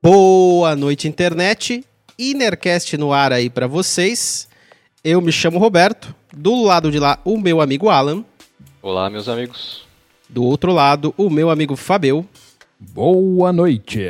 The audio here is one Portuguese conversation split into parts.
Boa noite, internet. Inercast no ar aí para vocês. Eu me chamo Roberto. Do lado de lá, o meu amigo Alan. Olá, meus amigos. Do outro lado, o meu amigo Fabel. Boa noite.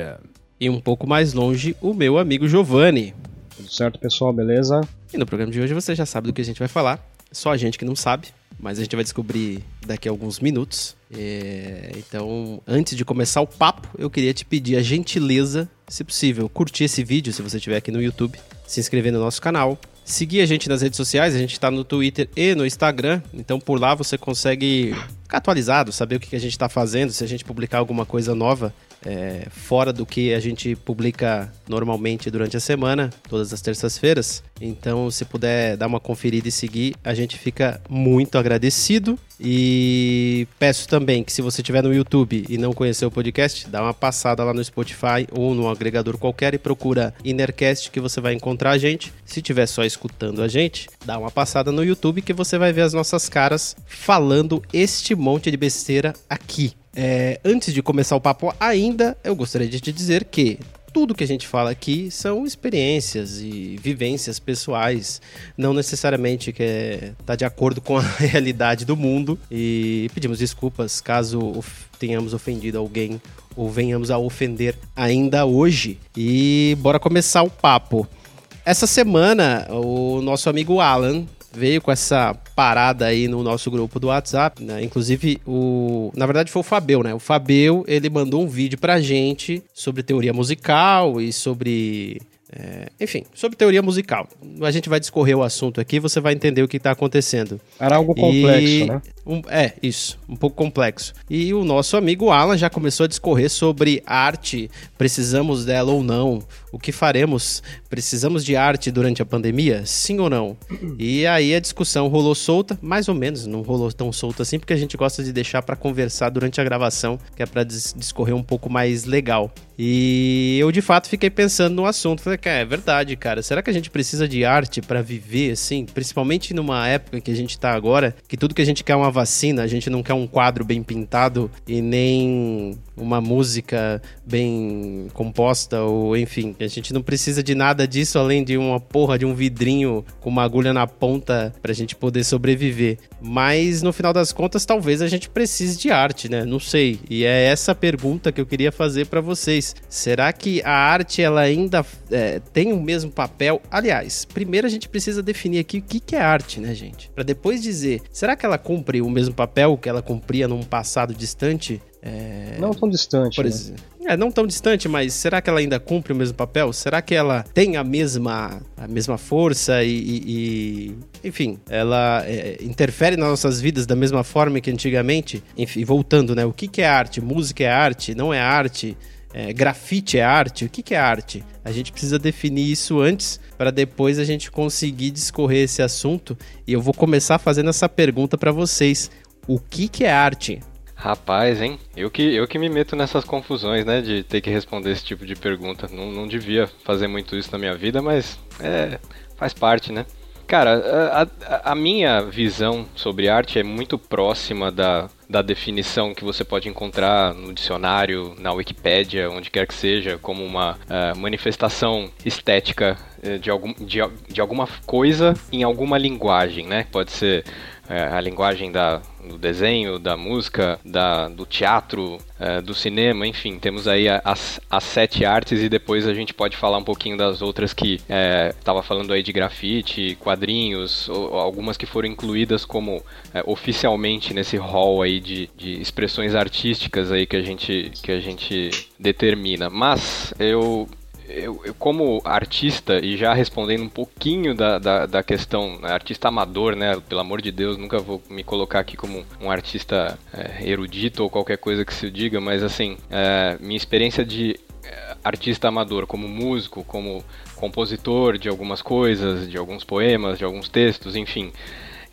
E um pouco mais longe, o meu amigo Giovanni. Tudo certo, pessoal? Beleza? E no programa de hoje você já sabe do que a gente vai falar. Só a gente que não sabe, mas a gente vai descobrir daqui a alguns minutos. É, então, antes de começar o papo, eu queria te pedir a gentileza, se possível, curtir esse vídeo se você estiver aqui no YouTube, se inscrever no nosso canal, seguir a gente nas redes sociais, a gente está no Twitter e no Instagram, então por lá você consegue ficar atualizado, saber o que a gente está fazendo, se a gente publicar alguma coisa nova, é, fora do que a gente publica normalmente durante a semana, todas as terças-feiras. Então, se puder dar uma conferida e seguir, a gente fica muito agradecido. E peço também que se você estiver no YouTube e não conhecer o podcast, dá uma passada lá no Spotify ou no agregador qualquer e procura Innercast que você vai encontrar a gente. Se estiver só escutando a gente, dá uma passada no YouTube que você vai ver as nossas caras falando este monte de besteira aqui. É, antes de começar o papo ainda, eu gostaria de te dizer que tudo que a gente fala aqui são experiências e vivências pessoais, não necessariamente que é, tá de acordo com a realidade do mundo. E pedimos desculpas caso tenhamos ofendido alguém ou venhamos a ofender ainda hoje. E bora começar o papo. Essa semana, o nosso amigo Alan veio com essa parada aí no nosso grupo do WhatsApp, né? Inclusive, o. Na verdade, foi o Fabel, né? O Fabel, ele mandou um vídeo pra gente sobre teoria musical e sobre é, enfim, sobre teoria musical. A gente vai discorrer o assunto aqui, você vai entender o que está acontecendo. Era algo complexo, e, né? Um, é, isso, um pouco complexo. E o nosso amigo Alan já começou a discorrer sobre arte, precisamos dela ou não, o que faremos, precisamos de arte durante a pandemia, sim ou não? E aí a discussão rolou solta, mais ou menos, não rolou tão solta assim, porque a gente gosta de deixar para conversar durante a gravação, que é para discorrer um pouco mais legal. E eu de fato fiquei pensando no assunto, falei, é verdade, cara. Será que a gente precisa de arte para viver assim? Principalmente numa época que a gente tá agora, que tudo que a gente quer é uma vacina, a gente não quer um quadro bem pintado e nem uma música bem composta ou enfim, a gente não precisa de nada disso além de uma porra de um vidrinho com uma agulha na ponta pra gente poder sobreviver. Mas no final das contas, talvez a gente precise de arte, né? Não sei. E é essa pergunta que eu queria fazer para vocês. Será que a arte ela ainda é, tem o mesmo papel? Aliás, primeiro a gente precisa definir aqui o que, que é arte, né, gente? Para depois dizer, será que ela cumpre o mesmo papel que ela cumpria num passado distante? É... Não tão distante. Por né? é, não tão distante, mas será que ela ainda cumpre o mesmo papel? Será que ela tem a mesma, a mesma força e, e, e enfim, ela é, interfere nas nossas vidas da mesma forma que antigamente? Enfim, voltando, né? O que, que é arte? Música é arte? Não é arte? É, grafite é arte? O que, que é arte? A gente precisa definir isso antes para depois a gente conseguir discorrer esse assunto. E eu vou começar fazendo essa pergunta para vocês: o que, que é arte? Rapaz, hein? Eu que, eu que me meto nessas confusões, né? De ter que responder esse tipo de pergunta. Não, não devia fazer muito isso na minha vida, mas é, faz parte, né? Cara, a, a, minha visão sobre arte é muito próxima da, da definição que você pode encontrar no dicionário, na Wikipédia, onde quer que seja, como uma uh, manifestação estética uh, de, algum, de, de alguma coisa em alguma linguagem, né? Pode ser é, a linguagem da, do desenho, da música, da, do teatro, é, do cinema, enfim, temos aí as, as sete artes e depois a gente pode falar um pouquinho das outras que estava é, falando aí de grafite, quadrinhos, ou, algumas que foram incluídas como é, oficialmente nesse hall aí de, de expressões artísticas aí que a gente, que a gente determina. Mas eu eu, eu, como artista, e já respondendo um pouquinho da, da, da, questão, né, artista amador, né? Pelo amor de Deus, nunca vou me colocar aqui como um artista é, erudito ou qualquer coisa que se diga, mas assim, é, minha experiência de é, artista amador, como músico, como compositor de algumas coisas, de alguns poemas, de alguns textos, enfim,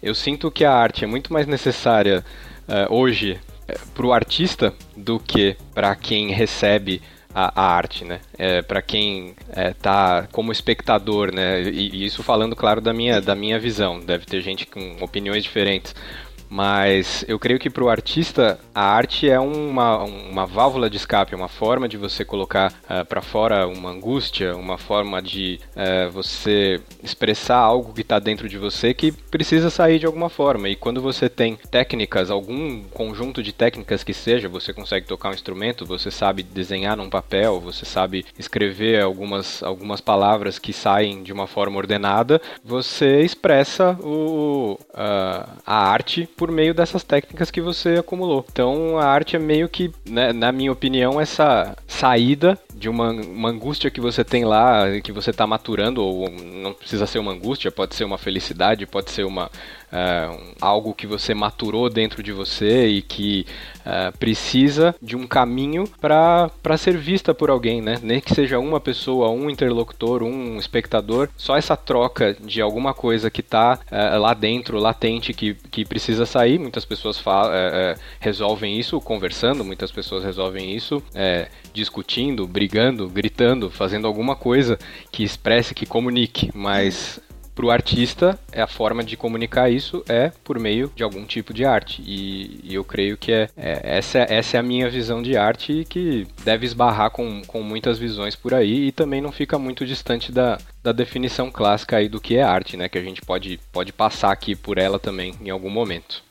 eu sinto que a arte é muito mais necessária é, hoje é, para o artista do que para quem recebe a, a arte, né? É, para quem é, tá como espectador, né? E, e, isso falando, claro, da minha, da minha visão. Deve ter gente com opiniões diferentes. Mas eu creio que para o artista a arte é uma, uma válvula de escape, uma forma de você colocar uh, eh, para fora uma angústia, uma forma de uh, você expressar algo que está dentro de você que precisa sair de alguma forma. E quando você tem técnicas, algum conjunto de técnicas que seja, você consegue tocar um instrumento, você sabe desenhar num papel, você sabe escrever algumas, algumas palavras que saem de uma forma ordenada, você expressa o, uh, a arte por meio dessas técnicas que você acumulou. Então a arte é meio que, né, na minha opinião, essa saída de uma, uma angústia que você tem lá, que você está maturando, ou não precisa ser uma angústia, pode ser uma felicidade, pode ser uma, uh, algo que você maturou dentro de você e que uh, precisa de um caminho para ser vista por alguém, né? Nem que seja uma pessoa, um interlocutor, um espectador, só essa troca de alguma coisa que está eh, lá dentro, latente, que, que precisa sair. Muitas pessoas resolvem isso conversando, muitas pessoas resolvem isso discutindo, brigando, gritando, fazendo alguma coisa que expresse, que comunique, mas para o artista, é a forma de comunicar isso é por meio de algum tipo de arte. E, e eu creio que é, é, essa, essa é a minha visão de arte e que deve esbarrar com, com muitas visões por aí e também não fica muito distante da, da definição clássica aí do que é arte, né? Que a gente pode, pode passar aqui por ela também em algum momento.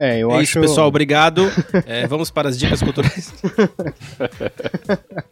É, eu é acho... isso, pessoal. Obrigado. é, vamos para as dicas culturais.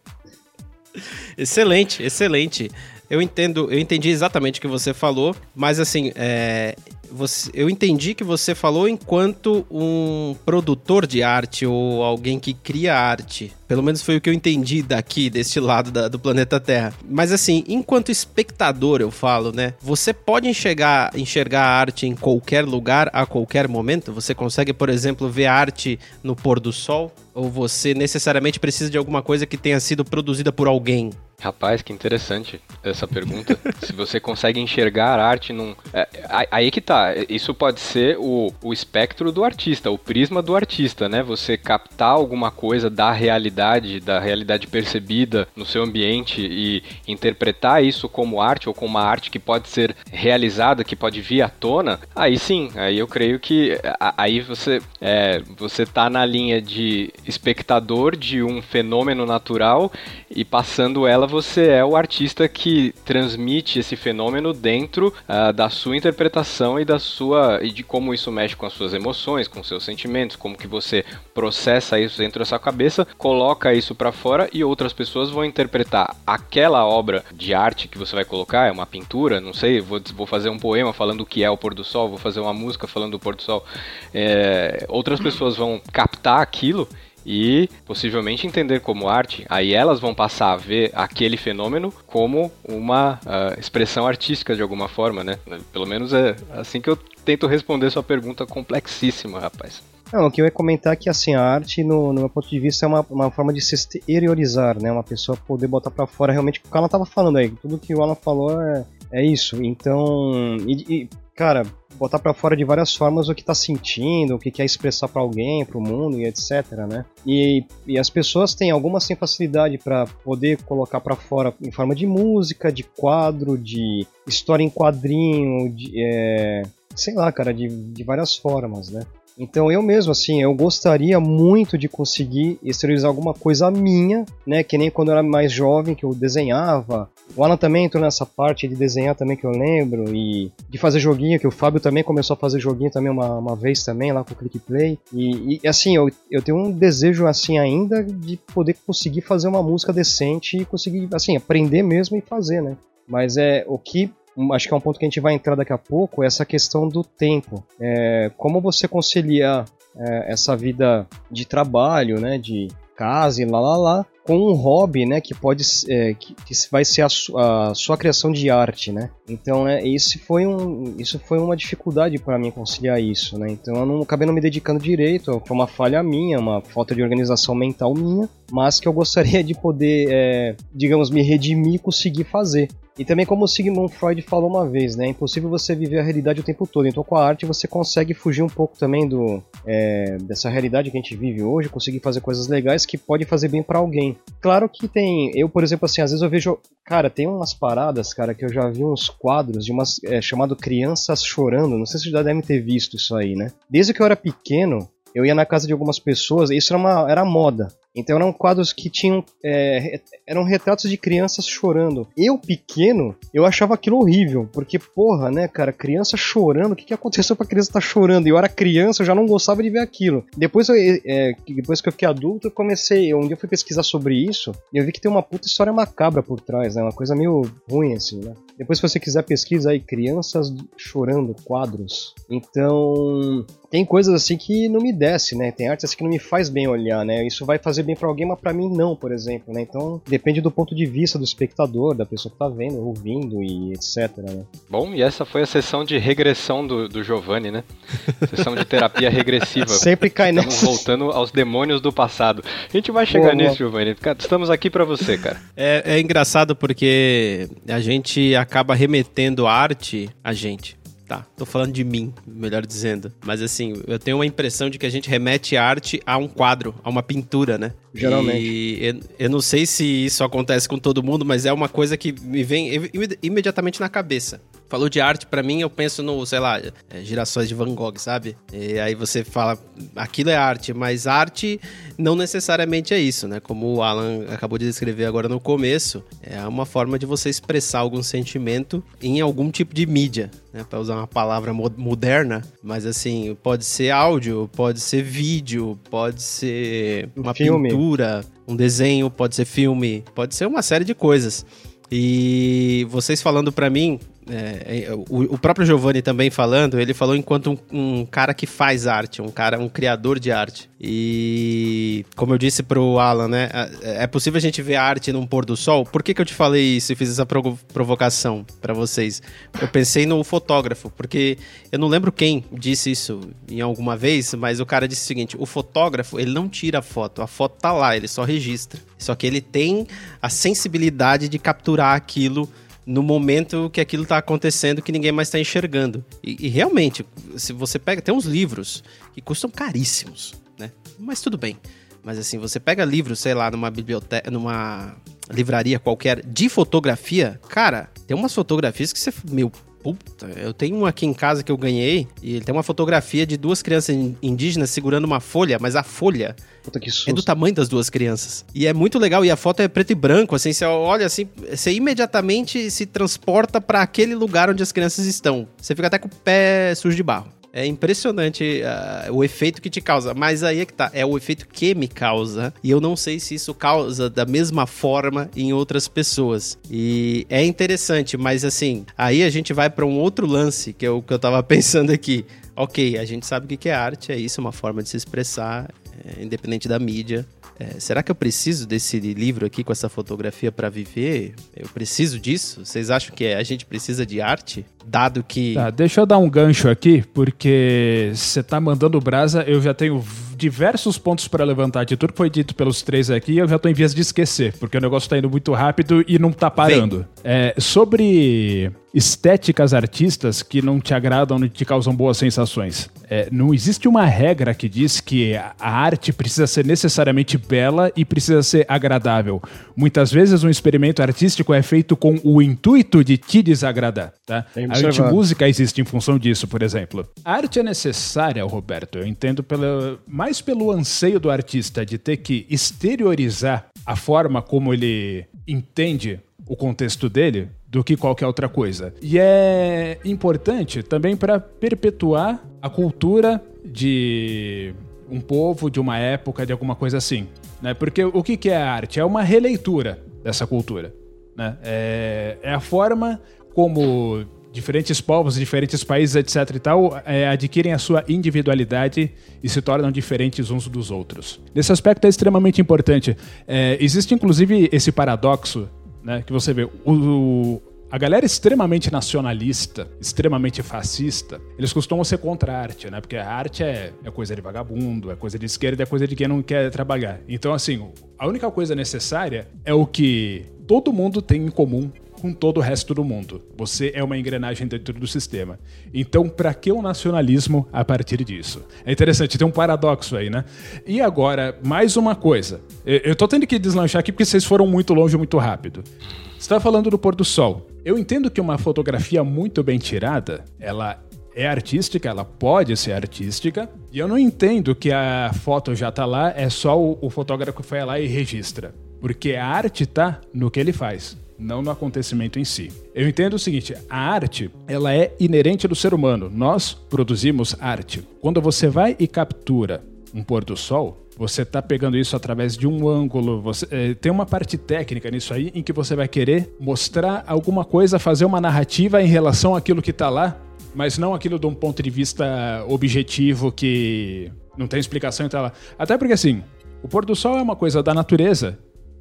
excelente, excelente. Eu entendo, eu entendi exatamente o que você falou, mas assim, é, você, eu entendi que você falou enquanto um produtor de arte ou alguém que cria arte. Pelo menos foi o que eu entendi daqui, deste lado da, do planeta Terra. Mas assim, enquanto espectador, eu falo, né? Você pode enxergar, enxergar a arte em qualquer lugar, a qualquer momento? Você consegue, por exemplo, ver arte no pôr do sol? Ou você necessariamente precisa de alguma coisa que tenha sido produzida por alguém? Rapaz, que interessante essa pergunta. Se você consegue enxergar a arte num. É, aí que tá. Isso pode ser o, o espectro do artista, o prisma do artista, né? Você captar alguma coisa da realidade, da realidade percebida no seu ambiente e interpretar isso como arte ou como uma arte que pode ser realizada, que pode vir à tona. Aí sim, aí eu creio que aí você, é, você tá na linha de espectador de um fenômeno natural e passando ela você é o artista que transmite esse fenômeno dentro uh, da sua interpretação e da sua e de como isso mexe com as suas emoções, com seus sentimentos, como que você processa isso dentro da sua cabeça, coloca isso para fora e outras pessoas vão interpretar aquela obra de arte que você vai colocar, é uma pintura, não sei, vou, vou fazer um poema falando o que é o pôr do sol, vou fazer uma música falando do pôr do sol. É, outras pessoas vão captar aquilo e possivelmente entender como arte, aí elas vão passar a ver aquele fenômeno como uma uh, expressão artística de alguma forma, né? Pelo menos é assim que eu tento responder sua pergunta complexíssima, rapaz. Não, o que eu ia comentar é que assim, a arte, no, no meu ponto de vista, é uma, uma forma de se exteriorizar, né? Uma pessoa poder botar para fora realmente o que o Alan tava falando aí. Tudo que o Alan falou é, é isso. Então, e, e cara, botar para fora de várias formas o que tá sentindo, o que quer expressar para alguém, para o mundo e etc, né? E, e as pessoas têm alguma sem facilidade para poder colocar para fora em forma de música, de quadro, de história em quadrinho, de, é, sei lá, cara, de, de várias formas, né? Então eu mesmo, assim, eu gostaria muito de conseguir exteriorizar alguma coisa minha, né? Que nem quando eu era mais jovem, que eu desenhava. O Alan também entrou nessa parte de desenhar também, que eu lembro. E de fazer joguinho, que o Fábio também começou a fazer joguinho também uma, uma vez também, lá com o Click Play. E, e assim, eu, eu tenho um desejo assim ainda de poder conseguir fazer uma música decente e conseguir, assim, aprender mesmo e fazer, né? Mas é o que acho que é um ponto que a gente vai entrar daqui a pouco, é essa questão do tempo. É, como você conciliar é, essa vida de trabalho, né, de casa e lá lá lá, com um hobby, né, que pode é, que, que, vai ser a, su, a, sua criação de arte, né? Então, é, isso foi um, isso foi uma dificuldade para mim conciliar isso, né? Então, eu não acabei não me dedicando direito, foi uma falha minha, uma falta de organização mental minha, mas que eu gostaria de poder, é, digamos, me redimir e conseguir fazer. E também como o Sigmund Freud falou uma vez, né? É impossível você viver a realidade o tempo todo. Então com a arte você consegue fugir um pouco também do é, dessa realidade que a gente vive hoje, conseguir fazer coisas legais que pode fazer bem para alguém. Claro que tem, eu por exemplo assim, às vezes eu vejo, cara, tem umas paradas, cara, que eu já vi uns quadros de umas é, chamado crianças chorando. Não sei se já devem ter visto isso aí, né? Desde que eu era pequeno, eu ia na casa de algumas pessoas, isso era uma era moda. Então eram quadros que tinham. É, eram retratos de crianças chorando. Eu, pequeno, eu achava aquilo horrível. Porque, porra, né, cara, criança chorando, o que, que aconteceu pra criança estar tá chorando? E eu era criança, eu já não gostava de ver aquilo. Depois, eu, é, depois que eu fiquei adulto, eu comecei. Um dia eu fui pesquisar sobre isso e eu vi que tem uma puta história macabra por trás, né? Uma coisa meio ruim, assim, né? Depois, se você quiser pesquisa aí, crianças chorando, quadros. Então, tem coisas assim que não me desce, né? Tem arte assim que não me faz bem olhar, né? Isso vai fazer bem para alguém, mas para mim não, por exemplo, né? Então depende do ponto de vista do espectador, da pessoa que tá vendo, ouvindo e etc, né? Bom, e essa foi a sessão de regressão do, do Giovanni, né? Sessão de terapia regressiva. Sempre cai Estamos nessa. voltando aos demônios do passado. A gente vai chegar boa, nisso. Giovanni. Estamos aqui para você, cara. É, é engraçado porque a gente acaba remetendo arte a gente. Tá, tô falando de mim, melhor dizendo. Mas assim, eu tenho uma impressão de que a gente remete arte a um quadro, a uma pintura, né? Geralmente. E eu, eu não sei se isso acontece com todo mundo, mas é uma coisa que me vem imediatamente na cabeça. Falou de arte, para mim, eu penso no, sei lá, é, girações de Van Gogh, sabe? E aí você fala, aquilo é arte, mas arte não necessariamente é isso, né? Como o Alan acabou de descrever agora no começo, é uma forma de você expressar algum sentimento em algum tipo de mídia, né? Para usar uma palavra moderna, mas assim, pode ser áudio, pode ser vídeo, pode ser uma filme. pintura, um desenho, pode ser filme, pode ser uma série de coisas. E vocês falando para mim, é, é, o, o, próprio Giovanni também falando, ele falou enquanto um, um, cara que faz arte, um cara, um criador de arte. E como eu disse pro Alan, né, é, é possível a gente ver a arte num pôr do sol? Por que, que eu te falei isso e fiz essa provocação para vocês? Eu pensei no fotógrafo, porque eu não lembro quem disse isso em alguma vez, mas o cara disse o seguinte: o fotógrafo ele não tira a foto, a foto tá lá, ele só registra. Só que ele tem a sensibilidade de capturar aquilo no momento que aquilo está acontecendo que ninguém mais está enxergando. E, e, realmente, se você pega, tem uns livros que custam caríssimos, né? Mas tudo bem. Mas assim, você pega livros, sei lá, numa biblioteca, numa livraria qualquer de fotografia, cara, tem umas fotografias que você, meu, Puta, eu tenho um aqui em casa que eu ganhei e ele tem uma fotografia de duas crianças indígenas segurando uma folha, mas a folha Puta, é do tamanho das duas crianças. E é muito legal e a foto é preto e branco, assim, você olha assim, você imediatamente se transporta para aquele lugar onde as crianças estão. Você fica até com o pé sujo de barro. É impressionante uh, o efeito que te causa. Mas aí é que tá. É o efeito que me causa. E eu não sei se isso causa da mesma forma em outras pessoas. E é interessante, mas assim, aí a gente vai para um outro lance que é o que eu tava pensando aqui. Ok, a gente sabe o que é arte, é isso, uma forma de se expressar, é, independente da mídia. É, será que eu preciso desse livro aqui com essa fotografia para viver? Eu preciso disso? Vocês acham que a gente precisa de arte? Dado que. Tá, deixa eu dar um gancho aqui, porque você tá mandando brasa, eu já tenho diversos pontos para levantar de tudo que foi dito pelos três aqui, eu já estou em vias de esquecer, porque o negócio está indo muito rápido e não está parando. É, sobre estéticas artistas que não te agradam, não te causam boas sensações. É, não existe uma regra que diz que a arte precisa ser necessariamente bela e precisa ser agradável. Muitas vezes um experimento artístico é feito com o intuito de te desagradar. Tá? A arte música existe em função disso, por exemplo. A arte é necessária, Roberto, eu entendo pela, mais pelo anseio do artista de ter que exteriorizar a forma como ele entende o contexto dele do que qualquer outra coisa. E é importante também para perpetuar a cultura de um povo, de uma época, de alguma coisa assim. Né? Porque o que é a arte? É uma releitura dessa cultura. Né? É, é a forma como diferentes povos, diferentes países, etc e tal, é, adquirem a sua individualidade e se tornam diferentes uns dos outros. Nesse aspecto é extremamente importante. É, existe inclusive esse paradoxo, né, que você vê, o, a galera extremamente nacionalista, extremamente fascista, eles costumam ser contra a arte, né? Porque a arte é, é coisa de vagabundo, é coisa de esquerda, é coisa de quem não quer trabalhar. Então, assim, a única coisa necessária é o que todo mundo tem em comum com todo o resto do mundo. Você é uma engrenagem dentro do sistema. Então, para que o nacionalismo a partir disso? É interessante, tem um paradoxo aí, né? E agora, mais uma coisa. Eu tô tendo que deslanchar aqui porque vocês foram muito longe muito rápido. Você está falando do pôr do sol. Eu entendo que uma fotografia muito bem tirada, ela é artística, ela pode ser artística, e eu não entendo que a foto já tá lá, é só o, o fotógrafo que foi lá e registra. Porque a arte tá no que ele faz não no acontecimento em si. Eu entendo o seguinte, a arte, ela é inerente do ser humano. Nós produzimos arte. Quando você vai e captura um pôr do sol, você está pegando isso através de um ângulo. Você, é, tem uma parte técnica nisso aí em que você vai querer mostrar alguma coisa, fazer uma narrativa em relação àquilo que está lá, mas não aquilo de um ponto de vista objetivo que não tem explicação e tá lá. Até porque assim, o pôr do sol é uma coisa da natureza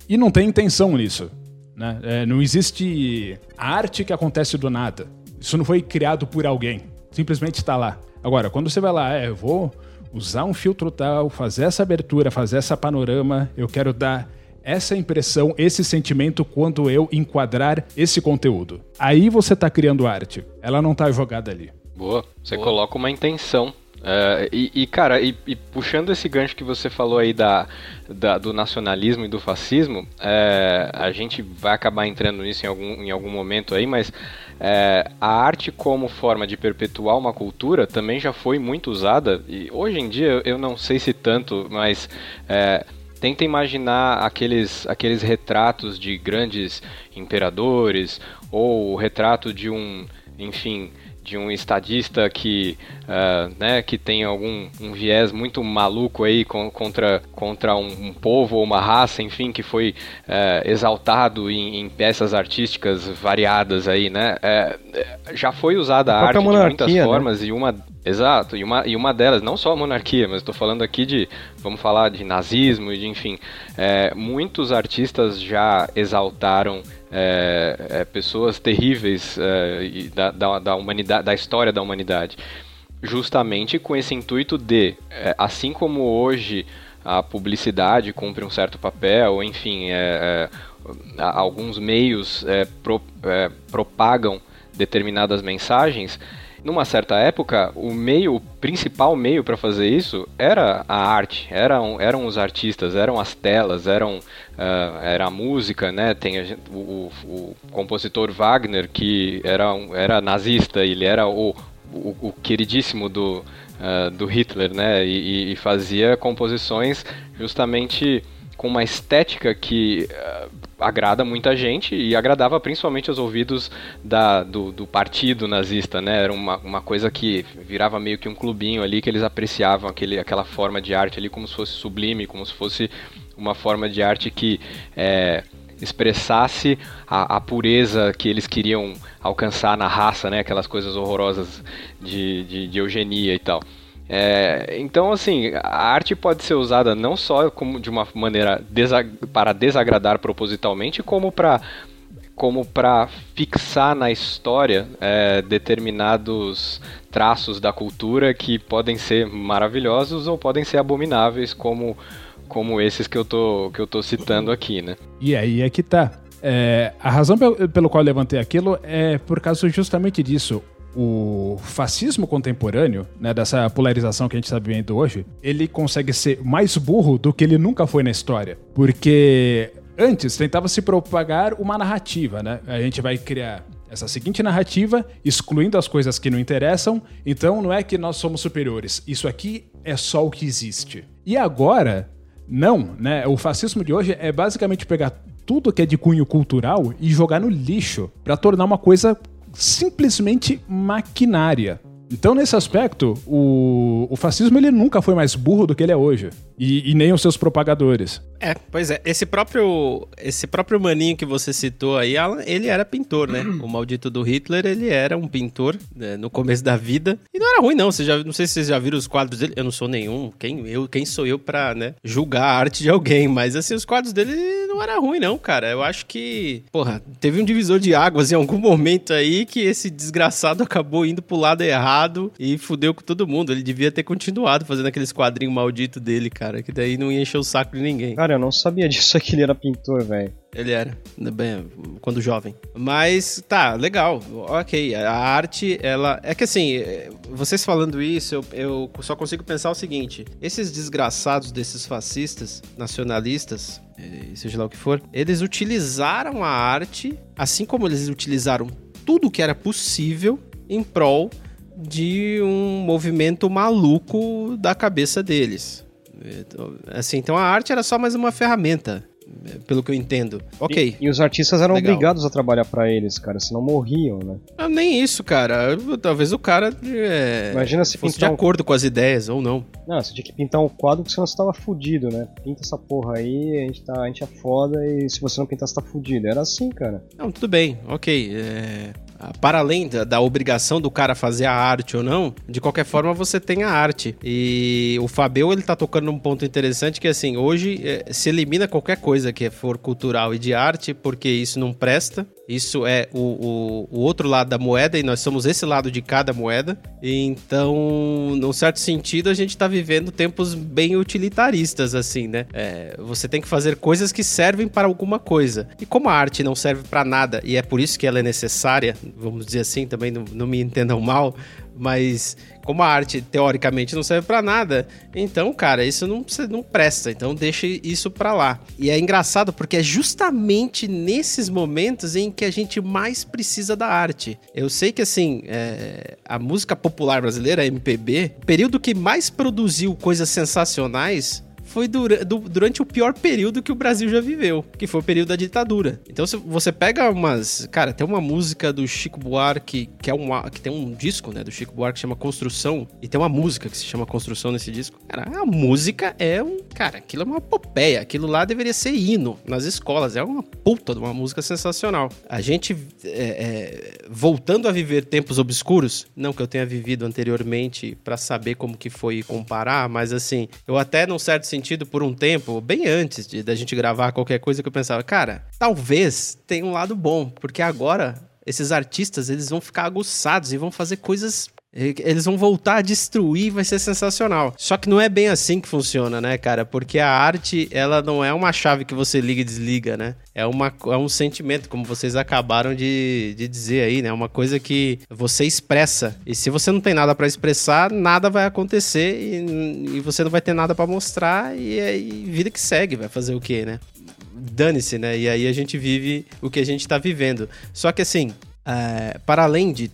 e não tem intenção nisso. Né? É, não existe arte que acontece do nada. Isso não foi criado por alguém. Simplesmente está lá. Agora, quando você vai lá, é, eu vou usar um filtro tal, fazer essa abertura, fazer essa panorama, eu quero dar essa impressão, esse sentimento quando eu enquadrar esse conteúdo. Aí você está criando arte. Ela não está jogada ali. Boa. Você Boa. coloca uma intenção Uh, e, e, cara, e, e, puxando esse gancho que você falou aí da, da do nacionalismo e do fascismo, é, a gente vai acabar entrando nisso em algum, em algum momento aí, mas é, a arte como forma de perpetuar uma cultura também já foi muito usada, e hoje em dia eu não sei se tanto, mas é, tenta imaginar aqueles, aqueles retratos de grandes imperadores, ou o retrato de um, enfim de um estadista que, uh, né, que tem algum um viés muito maluco aí contra, contra um, um, povo ou uma raça, enfim, que foi uh, exaltado em, em, peças artísticas variadas aí, né? Uh, já foi usada a, a arte de muitas né? formas e uma Exato, e uma, e uma delas, não só a monarquia, mas estou falando aqui de, vamos falar de nazismo e de, enfim, é, muitos artistas já exaltaram é, é, pessoas terríveis da, da, da, humanidade, da história da humanidade, justamente com esse intuito de, é, assim como hoje a publicidade cumpre um certo papel, enfim, é, é, alguns meios pro, propagam determinadas mensagens, numa certa época, o meio, o principal meio para fazer isso era a arte, eram, eram os artistas, eram as telas, eram, uh, era a música, né? Tem a, o, o, compositor Wagner, que era, era nazista, ele era o, o, o queridíssimo do, uh, do Hitler, né? E, e, fazia composições justamente com uma estética que uh, agrada muita gente e agradava principalmente aos ouvidos da, do, do, partido nazista, né? Era uma, uma coisa que virava meio que um clubinho ali que eles apreciavam aquele, aquela forma de arte ali como se fosse sublime, como se fosse uma forma de arte que é, expressasse a, a, pureza que eles queriam alcançar na raça, né? Aquelas coisas horrorosas de, de, de eugenia e tal. É, então, assim, a arte pode ser usada não só como de uma maneira desag para desagradar propositalmente, como para como para fixar na história é, determinados traços da cultura que podem ser maravilhosos ou podem ser abomináveis, como, como esses que eu tô, que eu tô citando aqui, né? E aí é que tá. É, a razão pelo, qual eu levantei aquilo é por causa justamente disso o fascismo contemporâneo, né, dessa polarização que a gente está vivendo hoje, ele consegue ser mais burro do que ele nunca foi na história. Porque antes tentava se propagar uma narrativa, né? A gente vai criar essa seguinte narrativa, excluindo as coisas que não interessam. Então não é que nós somos superiores. Isso aqui é só o que existe. E agora, não, né? O fascismo de hoje é basicamente pegar tudo que é de cunho cultural e jogar no lixo para tornar uma coisa simplesmente maquinária. Então, nesse aspecto, o, o fascismo ele nunca foi mais burro do que ele é hoje. E, e, nem os seus propagadores. É, pois é. Esse próprio, esse próprio maninho que você citou aí, ele era pintor, né? O maldito do Hitler, ele era um pintor né, no começo da vida. E não era ruim, não. Você já, não sei se vocês já viram os quadros dele. Eu não sou nenhum. Quem, eu, quem sou eu pra né, julgar a arte de alguém? Mas, assim, os quadros dele não era ruim, não, cara. Eu acho que, porra, teve um divisor de águas em algum momento aí que esse desgraçado acabou indo pro lado errado e fudeu com todo mundo. Ele devia ter continuado fazendo aqueles quadrinhos malditos dele, cara que daí não ia encher o saco de ninguém. Cara, eu não sabia disso que ele era pintor, velho. Ele era, bem, quando jovem. Mas tá, legal, ok. A arte, ela. É que assim, vocês falando isso, eu, eu só consigo pensar o seguinte: esses desgraçados desses fascistas, nacionalistas, eh, seja lá o que for, eles utilizaram a arte, assim como eles utilizaram tudo que era possível em prol de um movimento maluco da cabeça deles. Então, assim, então a arte era só mais uma ferramenta pelo que eu entendo. Ok. E, e os artistas eram Legal. obrigados a trabalhar para eles, cara, senão morriam, né? Ah, nem isso, cara. Talvez o cara é, Imagina se fosse de um... acordo com as ideias ou não. Não, você tinha que pintar um quadro que senão você tava fudido, né? Pinta essa porra aí, a gente, tá, a gente é foda e se você não pintar, você tá fudido. Era assim, cara. Não, tudo bem, ok. É para além da, da, obrigação do cara fazer a arte ou não, de qualquer forma você tem a arte. E o Fabio ele tá tocando num ponto interessante que assim, hoje é, se elimina qualquer coisa que for cultural e de arte, porque isso não presta. Isso é o, o, o, outro lado da moeda e nós somos esse lado de cada moeda. Então, num certo sentido, a gente está vivendo tempos bem utilitaristas, assim, né? É, você tem que fazer coisas que servem para alguma coisa. E como a arte não serve para nada e é por isso que ela é necessária, vamos dizer assim, também não, não me entendam mal, mas como a arte teoricamente não serve para nada, então, cara, isso não, não presta. Então, deixa isso para lá. E é engraçado porque é justamente nesses momentos em que a gente mais precisa da arte. Eu sei que, assim, é, a música popular brasileira, a MPB, o período que mais produziu coisas sensacionais foi dura, do, durante o pior período que o Brasil já viveu, que foi o período da ditadura. Então, se você pega umas. Cara, tem uma música do Chico Buarque, que é um, que tem um disco, né, do Chico Buarque que chama Construção, e tem uma música que se chama Construção nesse disco. Cara, a música é um. Cara, aquilo é uma epopeia. Aquilo lá deveria ser hino nas escolas. É uma puta de uma música sensacional. A gente, é, é, voltando a viver tempos obscuros, não que eu tenha vivido anteriormente para saber como que foi comparar, mas assim, eu até, num certo sentido, sentido por um tempo, bem antes de, da gente gravar qualquer coisa, que eu pensava, cara, talvez tenha um lado bom, porque agora esses artistas eles vão ficar aguçados e vão fazer coisas eles vão voltar a destruir, vai ser sensacional. Só que não é bem assim que funciona, né, cara? Porque a arte, ela não é uma chave que você liga e desliga, né? É, uma, é um sentimento, como vocês acabaram de, de dizer aí, né? Uma coisa que você expressa. E se você não tem nada para expressar, nada vai acontecer e, e, você não vai ter nada para mostrar e, e vida que segue, vai fazer o quê, né? Dane-se, né? E aí a gente vive o que a gente tá vivendo. Só que assim, é, para além de,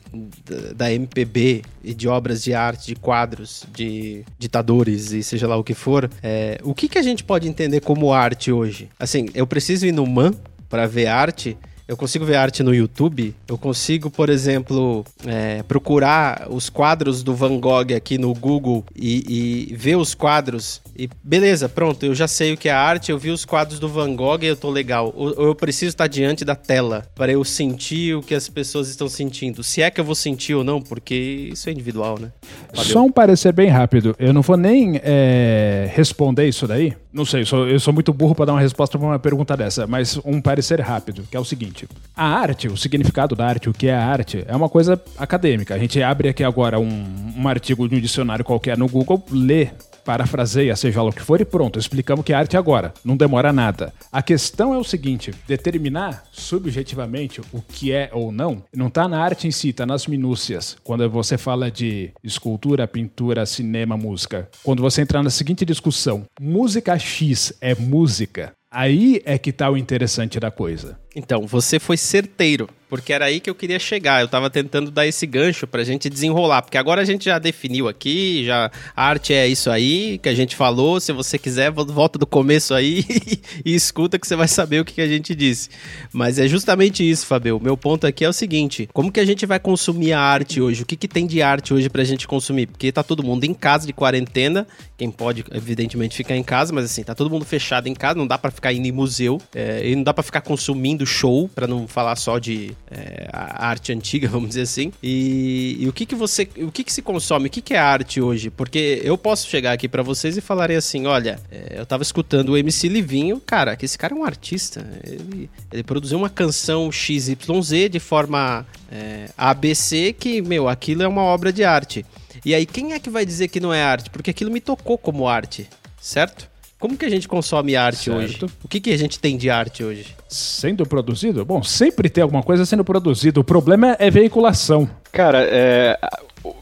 da MPB e de obras de arte, de quadros, de ditadores e seja lá o que for, é, o que, que a gente pode entender como arte hoje? Assim, eu preciso ir no MAN para ver arte eu consigo ver arte no YouTube. Eu consigo, por exemplo, é, procurar os quadros do Van Gogh aqui no Google e, e, ver os quadros. E beleza, pronto, eu já sei o que é arte. Eu vi os quadros do Van Gogh e eu tô legal. Ou eu preciso estar diante da tela para eu sentir o que as pessoas estão sentindo. Se é que eu vou sentir ou não, porque isso é individual, né? Valeu. Só um parecer bem rápido. Eu não vou nem é, responder isso daí. Não sei, eu sou, eu sou muito burro para dar uma resposta para uma pergunta dessa, mas um parecer rápido, que é o seguinte seguinte: a arte, o significado da arte, o que é a arte, é uma coisa acadêmica. A gente abre aqui agora um, um artigo de um dicionário qualquer no Google, lê parafraseia, seja lá o que for, e pronto, explicamos que é arte agora. Não demora nada. A questão é o seguinte: determinar subjetivamente o que é ou não, não está na arte em si, está nas minúcias. Quando você fala de escultura, pintura, cinema, música. Quando você entrar na seguinte discussão: música X é música? Aí é que tá o interessante da coisa. Então, você foi certeiro porque era aí que eu queria chegar. Eu tava tentando dar esse gancho pra gente desenrolar, porque agora a gente já definiu aqui, já a arte é isso aí que a gente falou. Se você quiser, volta do começo aí e escuta que você vai saber o que a gente disse. Mas é justamente isso, Fabio. Meu ponto aqui é o seguinte: como que a gente vai consumir a arte hoje? O que, que tem de arte hoje pra gente consumir? Porque tá todo mundo em casa de quarentena, quem pode, evidentemente, ficar em casa, mas assim, tá todo mundo fechado em casa, não dá para ficar indo em museu, é, e não dá para ficar consumindo show, para não falar só de é, arte antiga, vamos dizer assim. E, e, o que que você, o que que se consome? O que que é arte hoje? Porque eu posso chegar aqui para vocês e falarem assim, olha, é, eu tava escutando o MC Livinho, cara, que esse cara é um artista. Ele, ele produziu uma canção XYZ de forma é, ABC que, meu, aquilo é uma obra de arte. E aí, quem é que vai dizer que não é arte? Porque aquilo me tocou como arte, certo? Como que a gente consome arte Certo. hoje? O que, que a gente tem de arte hoje? Sendo produzido? Bom, sempre tem alguma coisa sendo produzido. O problema é veiculação. Cara, é,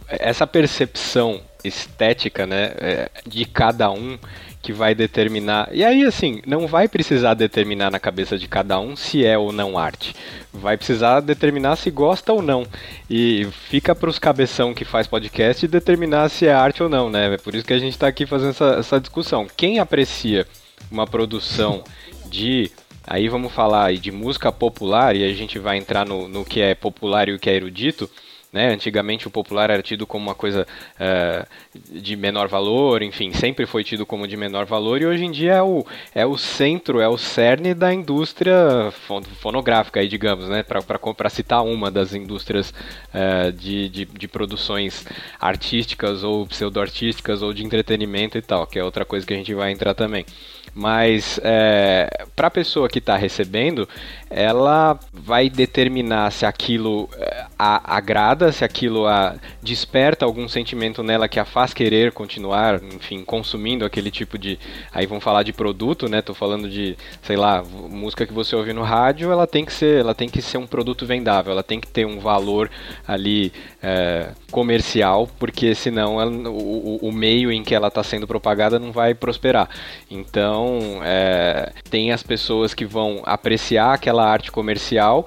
essa percepção estética, né, é, de cada um que vai determinar. E aí, assim, não vai precisar determinar na cabeça de cada um se é ou não arte. Vai precisar determinar se gosta ou não. E fica pros cabeção que faz podcast determinar se é arte ou não, né? É por isso que a gente tá aqui fazendo essa, essa discussão. Quem aprecia uma produção de Aí vamos falar de música popular e a gente vai entrar no, no que é popular e o que é erudito. Né? Antigamente o popular era tido como uma coisa eh, de menor valor, enfim, sempre foi tido como de menor valor e hoje em dia é o, é o centro, é o cerne da indústria fon- fonográfica, aí, digamos, né? para citar uma das indústrias eh, de, de, de produções artísticas ou pseudo-artísticas ou de entretenimento e tal, que é outra coisa que a gente vai entrar também. Mas é, para a pessoa que está recebendo, ela vai determinar se aquilo é, a agrada, se aquilo a desperta algum sentimento nela que a faz querer continuar, enfim, consumindo aquele tipo de. Aí vamos falar de produto, né? Tô falando de, sei lá, música que você ouve no rádio, ela tem que ser, ela tem que ser um produto vendável, ela tem que ter um valor ali é, comercial, porque senão ela- o- o meio em que ela está sendo propagada não vai prosperar. Então, é, tem as pessoas que vão apreciar aquela arte comercial,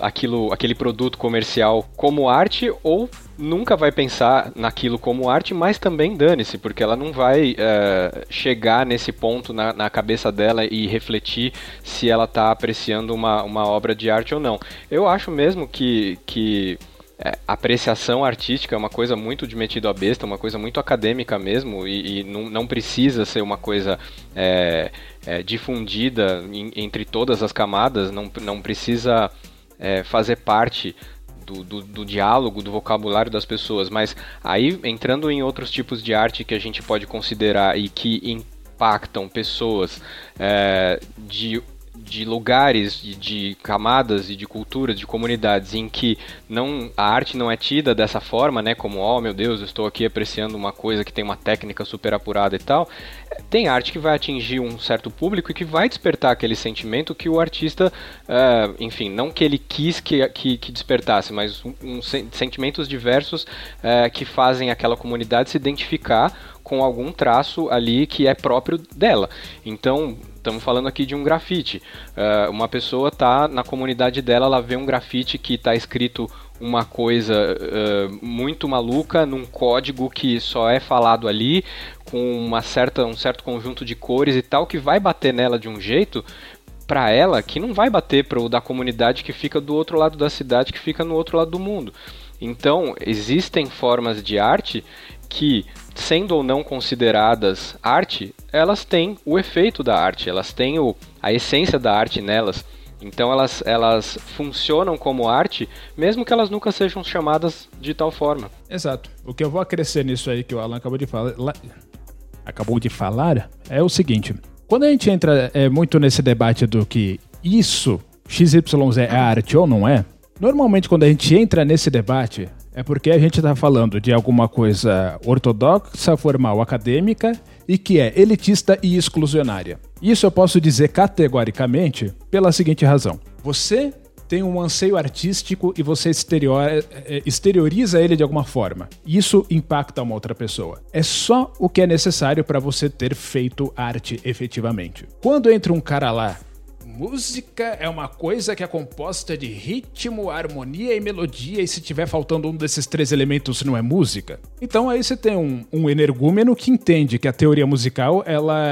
aquilo, aquele produto comercial como arte, ou nunca vai pensar naquilo como arte, mas também dane-se, porque ela não vai é, chegar nesse ponto na, na cabeça dela e refletir se ela está apreciando uma, uma obra de arte ou não. Eu acho mesmo que, que é, apreciação artística é uma coisa muito de metido a besta, uma coisa muito acadêmica mesmo, e, e não, não precisa ser uma coisa é, é, difundida em- entre todas as camadas, não, não precisa é, fazer parte do, do, do diálogo, do vocabulário das pessoas, mas aí entrando em outros tipos de arte que a gente pode considerar e que impactam pessoas é, de de lugares, de, de camadas e de culturas, de comunidades em que não a arte não é tida dessa forma, né? Como, oh meu Deus, eu estou aqui apreciando uma coisa que tem uma técnica super apurada e tal. Tem arte que vai atingir um certo público e que vai despertar aquele sentimento que o artista, eh, enfim, não que ele quis que, que, que despertasse, mas um, um sen- sentimentos diversos eh, que fazem aquela comunidade se identificar com algum traço ali que é próprio dela. Então, estamos falando aqui de um grafite. Uh, uma pessoa tá na comunidade dela, ela vê um grafite que está escrito uma coisa uh, muito maluca num código que só é falado ali com uma certa, um certo conjunto de cores e tal que vai bater nela de um jeito para ela que não vai bater para o da comunidade que fica do outro lado da cidade, que fica no outro lado do mundo. Então, existem formas de arte que, sendo ou não consideradas arte, elas têm o efeito da arte, elas têm o, a essência da arte nelas. Então elas, elas funcionam como arte, mesmo que elas nunca sejam chamadas de tal forma. Exato. O que eu vou acrescer nisso aí que o Alan acabou de falar, la- acabou de falar é o seguinte: quando a gente entra é, muito nesse debate do que isso XYZ é arte ou não é, normalmente quando a gente entra nesse debate é porque a gente está falando de alguma coisa ortodoxa, formal, acadêmica e que é elitista e exclusionária. Isso eu posso dizer categoricamente pela seguinte razão: você tem um anseio artístico e você exterior, eh, exterioriza ele de alguma forma. Isso impacta uma outra pessoa. É só o que é necessário para você ter feito arte efetivamente. Quando entra um cara lá Música é uma coisa que é composta de ritmo, harmonia e melodia, e se tiver faltando um desses três elementos, não é música. Então aí você tem um, um energúmeno que entende que a teoria musical ela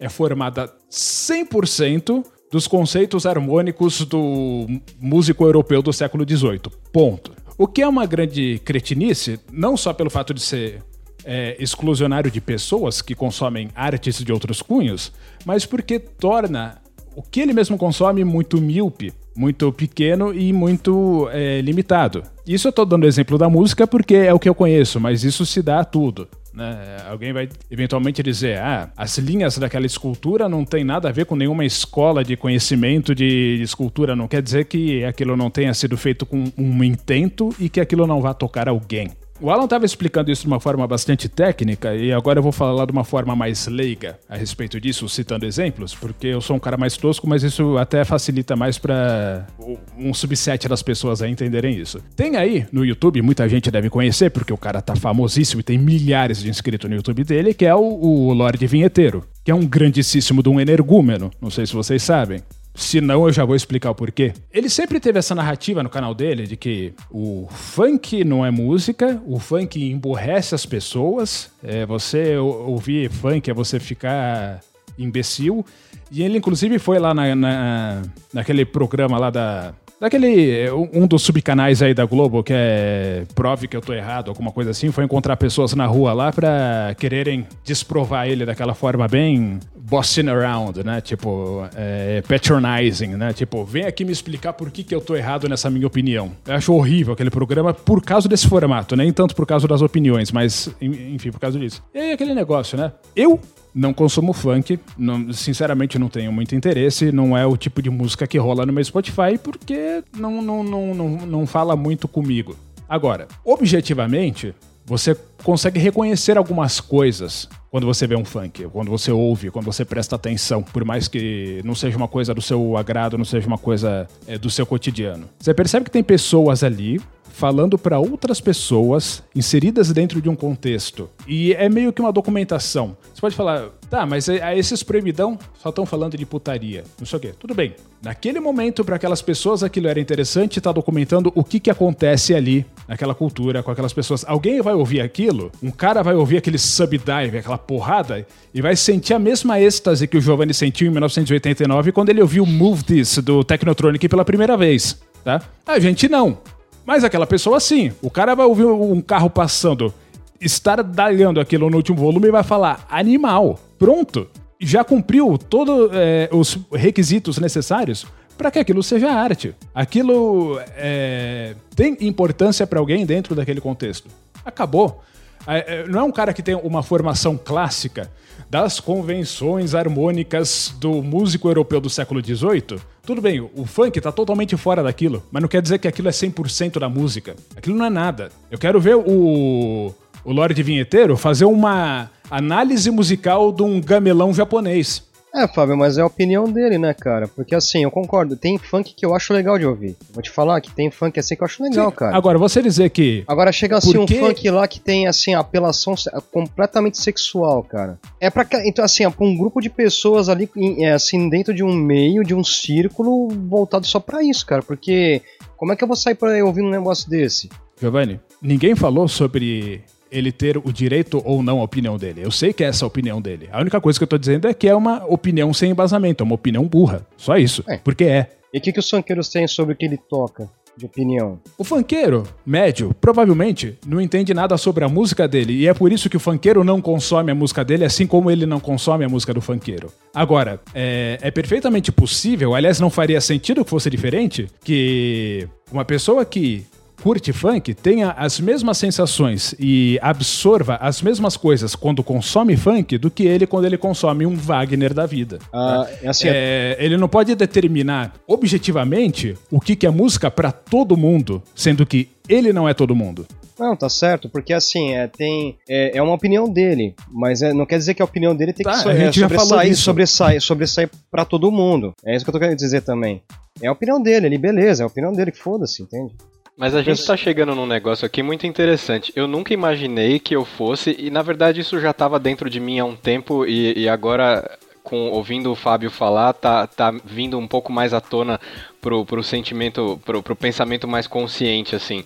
é, formada 100% dos conceitos harmônicos do músico europeu do século XVIII. Ponto. O que é uma grande cretinice, não só pelo fato de ser é, exclusionário de pessoas que consomem artes de outros cunhos, mas porque torna o que ele mesmo consome muito míope, muito pequeno e muito é, limitado. Isso eu estou dando exemplo da música porque é o que eu conheço, mas isso se dá a tudo. Né? Alguém vai eventualmente dizer: ah, as linhas daquela escultura não tem nada a ver com nenhuma escola de conhecimento de escultura. Não quer dizer que aquilo não tenha sido feito com um intento e que aquilo não vá tocar alguém. O Alan estava explicando isso de uma forma bastante técnica e agora eu vou falar de uma forma mais leiga a respeito disso, citando exemplos, porque eu sou um cara mais tosco, mas isso até facilita mais para um subset das pessoas a entenderem isso. Tem aí no YouTube, muita gente deve conhecer, porque o cara tá famosíssimo e tem milhares de inscritos no YouTube dele, que é o, o Lorde Vinheteiro, que é um grandíssimo de um energúmeno, não sei se vocês sabem. Se não, eu já vou explicar o porquê. Ele sempre teve essa narrativa no canal dele de que o funk não é música, o funk emborrece as pessoas. É, você ouvir funk é você ficar imbecil. E ele, inclusive, foi lá na, na, naquele programa lá da Daquele. Um dos subcanais aí da Globo, que é Prove que eu tô errado, alguma coisa assim, foi encontrar pessoas na rua lá pra quererem desprovar ele daquela forma bem bossing around, né? Tipo, é, patronizing, né? Tipo, vem aqui me explicar por que, que eu tô errado nessa minha opinião. Eu acho horrível aquele programa por causa desse formato, nem tanto por causa das opiniões, mas enfim, por causa disso. E aí aquele negócio, né? Eu não consumo funk, não, sinceramente não tenho muito interesse, não é o tipo de música que rola no meu Spotify porque não, não, não, não, não fala muito comigo. Agora, objetivamente, você consegue reconhecer algumas coisas quando você vê um funk, quando você ouve, quando você presta atenção, por mais que não seja uma coisa do seu agrado, não seja uma coisa é, do seu cotidiano. Você percebe que tem pessoas ali falando para outras pessoas inseridas dentro de um contexto. E é meio que uma documentação. Você pode falar, tá, mas a esses proibidão só estão falando de putaria, não sei o quê. Tudo bem. Naquele momento, para aquelas pessoas, aquilo era interessante, tá documentando o que, que acontece ali, naquela cultura, com aquelas pessoas. Alguém vai ouvir aquilo, um cara vai ouvir aquele subdive, aquela porrada, e vai sentir a mesma êxtase que o Giovanni sentiu em 1989 quando ele ouviu Move This do Technotronic pela primeira vez. Tá? A gente não. Mas aquela pessoa sim. O cara vai ouvir um carro passando, estar dalhando aquilo no último volume e vai falar animal. Pronto. Já cumpriu todos é, os requisitos necessários para que aquilo seja arte. Aquilo é, tem importância para alguém dentro daquele contexto. Acabou. É, não é um cara que tem uma formação clássica das convenções harmônicas do músico europeu do século XVIII. Tudo bem, o funk está totalmente fora daquilo, mas não quer dizer que aquilo é 100% da música. Aquilo não é nada. Eu quero ver o, o Lorde Vinheteiro fazer uma análise musical de um gamelão japonês. É, Fábio, mas é a opinião dele, né, cara? Porque assim, eu concordo, tem funk que eu acho legal de ouvir. Vou te falar que tem funk assim que eu acho legal, Sim. cara. Agora, você dizer que. Agora chega assim um funk lá que tem assim, apelação completamente sexual, cara. É pra. Então, assim, é pra um grupo de pessoas ali, é, assim, dentro de um meio, de um círculo voltado só pra isso, cara. Porque. Como é que eu vou sair pra ouvir um negócio desse? Giovanni, ninguém falou sobre ele ter o direito ou não à opinião dele. Eu sei que é essa a opinião dele. A única coisa que eu tô dizendo é que é uma opinião sem embasamento, é uma opinião burra. Só isso. É. Porque é. E o que, que os funkeiros têm sobre o que ele toca? de opinião. O funkeiro médio provavelmente não entende nada sobre a música dele e é por isso que o funkeiro não consome a música dele, assim como ele não consome a música do funkeiro. Agora, é, é perfeitamente possível, aliás, não faria sentido que fosse diferente, que uma pessoa que curte funk tenha as mesmas sensações e absorva as mesmas coisas quando consome funk do que ele quando ele consome um Wagner da vida. Ah, é assim, é, ele não pode determinar objetivamente o que, que é música para todo mundo, sendo que ele não é todo mundo. Não, tá certo, porque assim, é, tem, é, é uma opinião dele, mas é, não quer dizer que a opinião dele tem que tá, so, é, sobressair, sobressair, sobressair pra todo mundo. É isso que eu tô querendo dizer também. É a opinião dele, ele, beleza, é a opinião dele, que foda-se, entende? Mas a gente está chegando num negócio aqui muito interessante. Eu nunca imaginei que eu fosse, e na verdade isso já estava dentro de mim há um tempo, e, e agora, com ouvindo o Fábio falar, tá, tá vindo um pouco mais à tona pro, pro sentimento, pro, pro pensamento mais consciente, assim.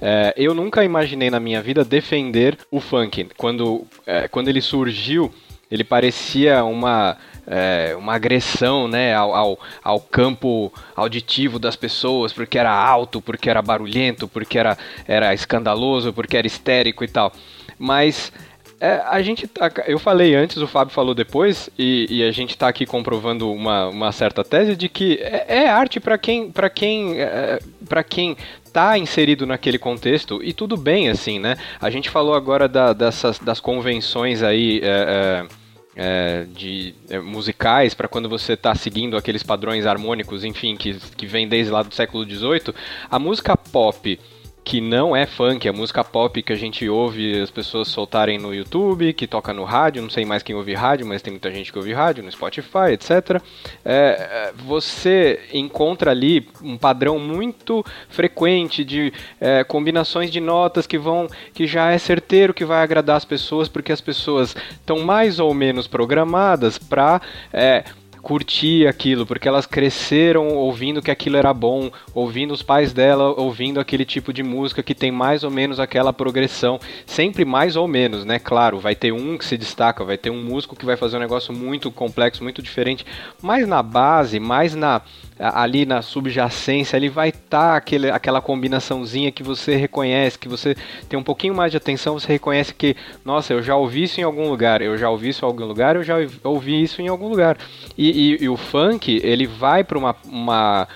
É, eu nunca imaginei na minha vida defender o funk. Quando, é, quando ele surgiu, ele parecia uma é, uma agressão né, ao, ao, ao, campo auditivo das pessoas, porque era alto, porque era barulhento, porque era, era escandaloso, porque era histérico e tal. Mas é, a gente tá, eu falei antes, o Fábio falou depois, e, e a gente está aqui comprovando uma, uma certa tese de que é, é arte para quem para quem é, para quem tá inserido naquele contexto e tudo bem assim, né? A gente falou agora da, dessas das convenções aí é, de é, musicais para quando você está seguindo aqueles padrões harmônicos, enfim, que, que vem desde lá do século XVIII, a música pop que não é funk, é música pop que a gente ouve as pessoas soltarem no YouTube, que toca no rádio, não sei mais quem ouve rádio, mas tem muita gente que ouve rádio, no Spotify, etc. É, é, você encontra ali um padrão muito frequente de é, combinações de notas que vão, que já é certeiro que vai agradar as pessoas, porque as pessoas estão mais ou menos programadas para é, curtir aquilo, porque elas cresceram ouvindo que aquilo era bom, ouvindo os pais dela ouvindo aquele tipo de música que tem mais ou menos aquela progressão, sempre mais ou menos, né? Claro, vai ter um que se destaca, vai ter um músico que vai fazer um negócio muito complexo, muito diferente, mas na base, mais na ali na subjacência, ele vai estar tá aquela combinaçãozinha que você reconhece, que você tem um pouquinho mais de atenção, você reconhece que, nossa, eu já ouvi isso em algum lugar, eu já ouvi isso em algum lugar, eu já ouvi isso em algum lugar. E, e, e o funk, ele vai para uma, uma,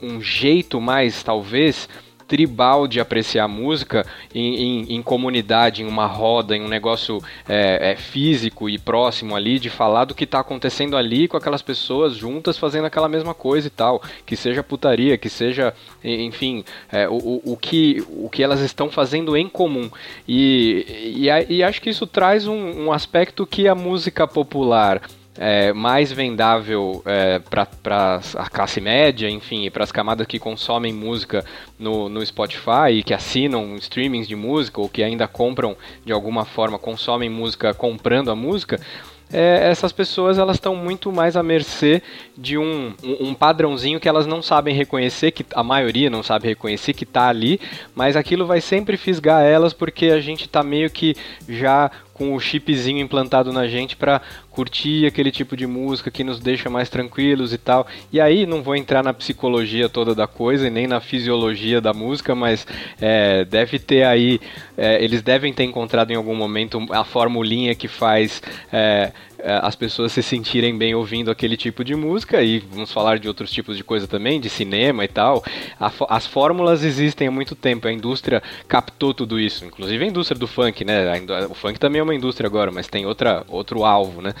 um jeito mais, talvez, tribal de apreciar música em, em, em, comunidade, em uma roda, em um negócio é, é, físico e próximo ali, de falar do que está acontecendo ali com aquelas pessoas juntas fazendo aquela mesma coisa e tal. Que seja putaria, que seja, enfim, é, o, o, que, o que elas estão fazendo em comum. E, e, e acho que isso traz um, um aspecto que a música popular é, mais vendável é, para a classe média, enfim, para as camadas que consomem música no, no Spotify e que assinam streamings de música ou que ainda compram de alguma forma, consomem música comprando a música, é, essas pessoas elas estão muito mais à mercê de um, um, um, padrãozinho que elas não sabem reconhecer, que a maioria não sabe reconhecer que está ali, mas aquilo vai sempre fisgar elas porque a gente está meio que já com o chipzinho implantado na gente para curtir aquele tipo de música que nos deixa mais tranquilos e tal. E aí não vou entrar na psicologia toda da coisa e nem na fisiologia da música, mas é, deve ter aí, é, eles devem ter encontrado em algum momento a formulinha que faz é, as pessoas se sentirem bem ouvindo aquele tipo de música e vamos falar de outros tipos de coisa também, de cinema e tal. as fórmulas existem há muito tempo, a indústria captou tudo isso, inclusive a indústria do funk, né? O funk também é uma indústria agora, mas tem outra, outro alvo, né?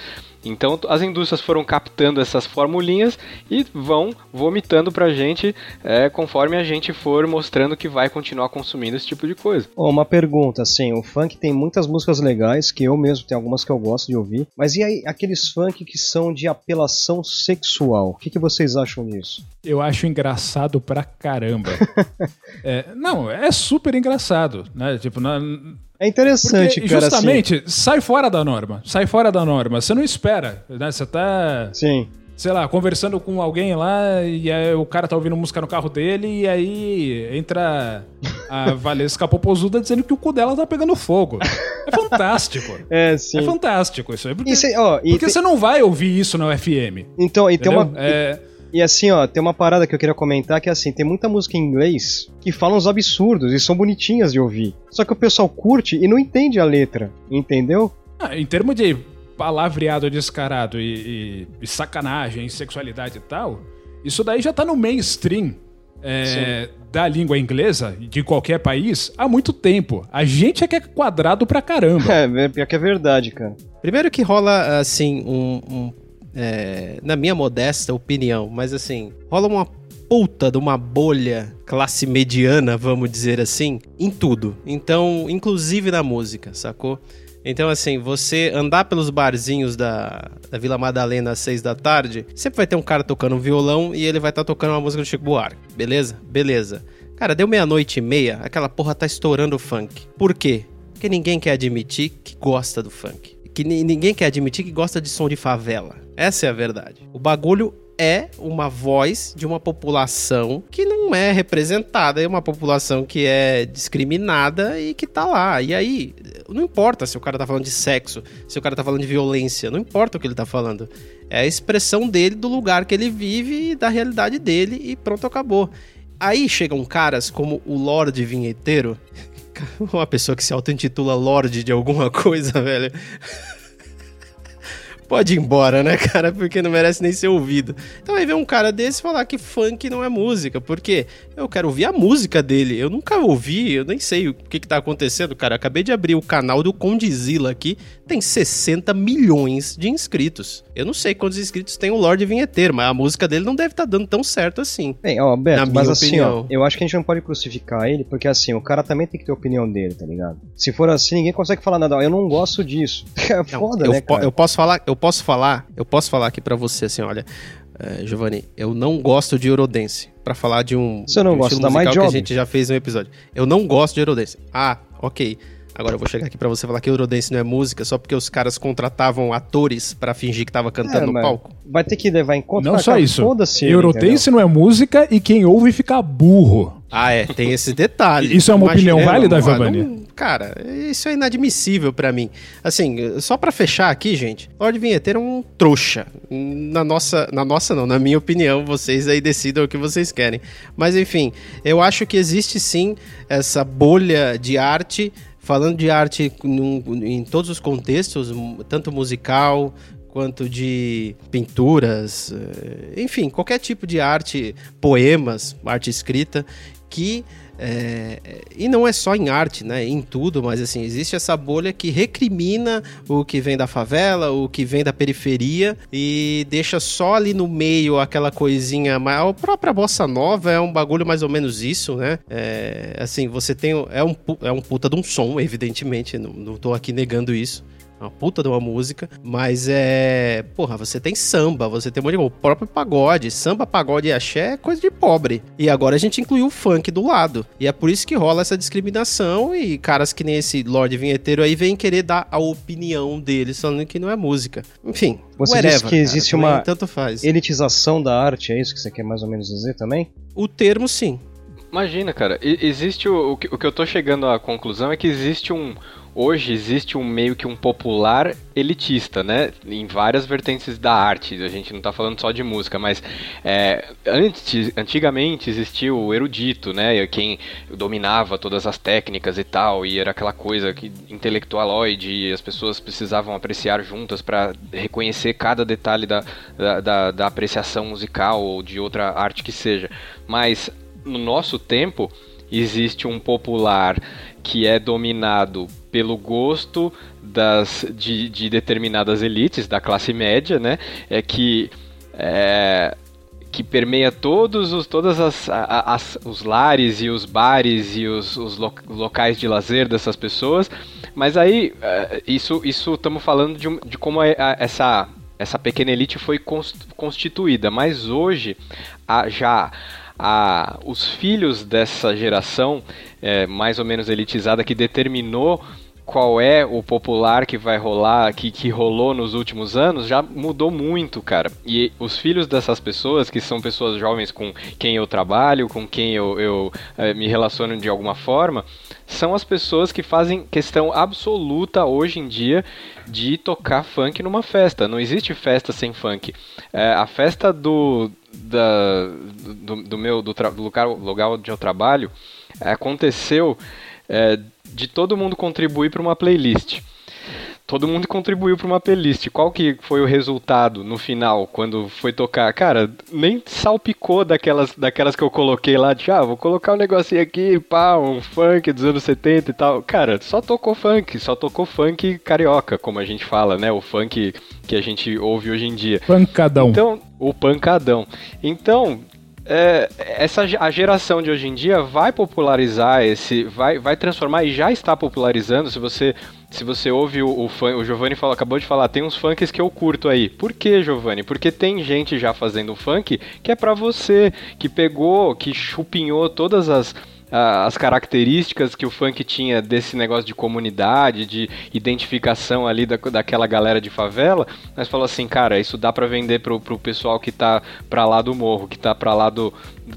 Então as indústrias foram captando essas formulinhas e vão vomitando pra gente é, conforme a gente for mostrando que vai continuar consumindo esse tipo de coisa. Oh, uma pergunta, assim, o funk tem muitas músicas legais, que eu mesmo tenho algumas que eu gosto de ouvir, mas e aí aqueles funk que são de apelação sexual? O que, que vocês acham disso? Eu acho engraçado pra caramba. é, não, é super engraçado, né? Tipo, na, é interessante, Porque, cara. Assim. Justamente, assim... sai fora da norma. Sai fora da norma. Você não espera, né? Você tá. Sim. Sei lá, conversando com alguém lá e o cara tá ouvindo música no carro dele e aí entra a Valesca Popozuda dizendo que o cu dela tá pegando fogo. É fantástico. é, sim. É fantástico isso aí. Porque, isso, ó, porque você não vai ouvir isso na UFM. Então, e tem uma. É... E assim, ó, tem uma parada que eu queria comentar que é assim, tem muita música em inglês que fala uns absurdos e são bonitinhas de ouvir. Só que o pessoal curte e não entende a letra, entendeu? Ah, em termos de palavreado descarado e, e, e sacanagem, sexualidade e tal, isso daí já tá no mainstream é, da língua inglesa, de qualquer país, há muito tempo. A gente é que é quadrado pra caramba. É, pior que é verdade, cara. Primeiro que rola, assim, um, um é, na minha modesta opinião, mas assim, rola uma puta de uma bolha classe mediana, vamos dizer assim, em tudo. Então, inclusive na música, sacou? Então, assim, você andar pelos barzinhos da, da Vila Madalena às seis da tarde, sempre vai ter um cara tocando um violão e ele vai estar tá tocando uma música do Chico Buarque. Beleza? Beleza. Cara, deu meia-noite e meia, aquela porra tá estourando o funk. Por quê? Porque ninguém quer admitir que gosta do funk que ninguém quer admitir que gosta de som de favela. Essa é a verdade. O bagulho é uma voz de uma população que não é representada, é uma população que é discriminada e que tá lá. E aí, não importa se o cara tá falando de sexo, se o cara tá falando de violência, não importa o que ele tá falando. É a expressão dele do lugar que ele vive e da realidade dele e pronto, acabou. Aí chegam caras como o Lorde Vinheteiro, uma pessoa que se auto-intitula Lorde de alguma coisa, velho. Pode ir embora, né, cara? Porque não merece nem ser ouvido. Então aí vem um cara desse falar que funk não é música. Porque eu quero ouvir a música dele. Eu nunca ouvi, eu nem sei o que, que tá acontecendo, cara. acabei de abrir o canal do Condizila aqui. Tem 60 milhões de inscritos. Eu não sei quantos inscritos tem o Lorde Vinheteiro, mas a música dele não deve estar tá dando tão certo assim. Bem, ó, Beto, mas assim, ó, eu acho que a gente não pode crucificar ele, porque assim, o cara também tem que ter a opinião dele, tá ligado? Se for assim, ninguém consegue falar nada. Eu não gosto disso. É foda, eu, né, cara? Eu posso falar, eu posso falar, eu posso falar aqui para você assim, olha, é, Giovanni, eu não gosto de Eurodance. para falar de um, Você não um gosta da My Job? que a gente já fez um episódio. Eu não gosto de Eurodance. Ah, ok. Agora eu vou chegar aqui para você falar que Eurodance não é música só porque os caras contratavam atores para fingir que tava cantando é, no palco. Vai ter que levar em conta. Não só isso. Eurodance não é música e quem ouve fica burro. Ah, é, tem esse detalhe. Isso é uma Imagina, opinião válida, Giovanni? Cara, isso é inadmissível para mim. Assim, só para fechar aqui, gente, Lorde Vinheteiro é um trouxa. Na nossa, na nossa não, na minha opinião, vocês aí decidam o que vocês querem. Mas enfim, eu acho que existe sim essa bolha de arte falando de arte num, em todos os contextos, tanto musical quanto de pinturas, eh, enfim, qualquer tipo de arte, poemas, arte escrita, que é, e não é só em arte, né? Em tudo, mas assim, existe essa bolha que recrimina o que vem da favela, o que vem da periferia e deixa só ali no meio aquela coisinha. Mas a própria bossa nova é um bagulho mais ou menos isso, né? É, assim, você tem. É um, é um puta de um som, evidentemente, não, não tô aqui negando isso uma puta de uma música, mas é. Porra, você tem samba, você tem um monte de. O próprio pagode. Samba, pagode e axé é coisa de pobre. E agora a gente incluiu o funk do lado. E é por isso que rola essa discriminação e caras que nem esse Lorde Vinheteiro aí vêm querer dar a opinião deles, falando que não é música. Enfim. Você whatever, disse que existe cara, uma tanto faz. elitização da arte, é isso que você quer mais ou menos dizer também? O termo sim. Imagina, cara, existe o, o que, o que eu tô chegando à conclusão é que existe um, hoje existe um meio que um popular elitista, né? Em várias vertentes da arte. A gente não está falando só de música, mas é, antes, antigamente existia o erudito, né? Quem dominava todas as técnicas e tal, e era aquela coisa que intelectualoide, e as pessoas precisavam apreciar juntas para reconhecer cada detalhe da, da, da, da apreciação musical ou de outra arte que seja. Mas no nosso tempo existe um popular que é dominado pelo gosto das, de, de determinadas elites da classe média, né? É que é, que permeia todos os todas as, as, os lares e os bares e os, os locais de lazer dessas pessoas. Mas aí é, isso isso estamos falando de, de como é, essa essa pequena elite foi constituída, mas hoje a, já os filhos dessa geração é, mais ou menos elitizada que determinou qual é o popular que vai rolar, que, que rolou nos últimos anos, já mudou muito, cara. E os filhos dessas pessoas, que são pessoas jovens com quem eu trabalho, com quem eu, eu é, me relaciono de alguma forma, são as pessoas que fazem questão absoluta hoje em dia de tocar funk numa festa. Não existe festa sem funk. É, a festa do, da, do, do meu do, do lugar, lugar onde eu trabalho aconteceu é, de todo mundo contribuir para uma playlist. Todo mundo contribuiu para uma playlist. Qual que foi o resultado no final, quando foi tocar? Cara, nem salpicou daquelas, daquelas que eu coloquei lá, de ah, vou colocar um negocinho aqui, pá, um funk dos anos 70 e tal. Cara, só tocou funk, só tocou funk carioca, como a gente fala, né? O funk que a gente ouve hoje em dia. Pancadão. Então, o pancadão. Então, é, essa a geração de hoje em dia vai popularizar esse, vai, vai transformar e já está popularizando. Se você se você ouve o, o o Giovanni falou, acabou de falar, tem uns funks que eu curto aí. Por que, Giovanni? Porque tem gente já fazendo funk que é para você, que pegou, que chupinhou todas as as características que o funk tinha desse negócio de comunidade, de identificação ali da, daquela galera de favela, mas falou assim, cara, isso dá para vender pro, pro pessoal que tá pra lá do morro, que tá pra lá do.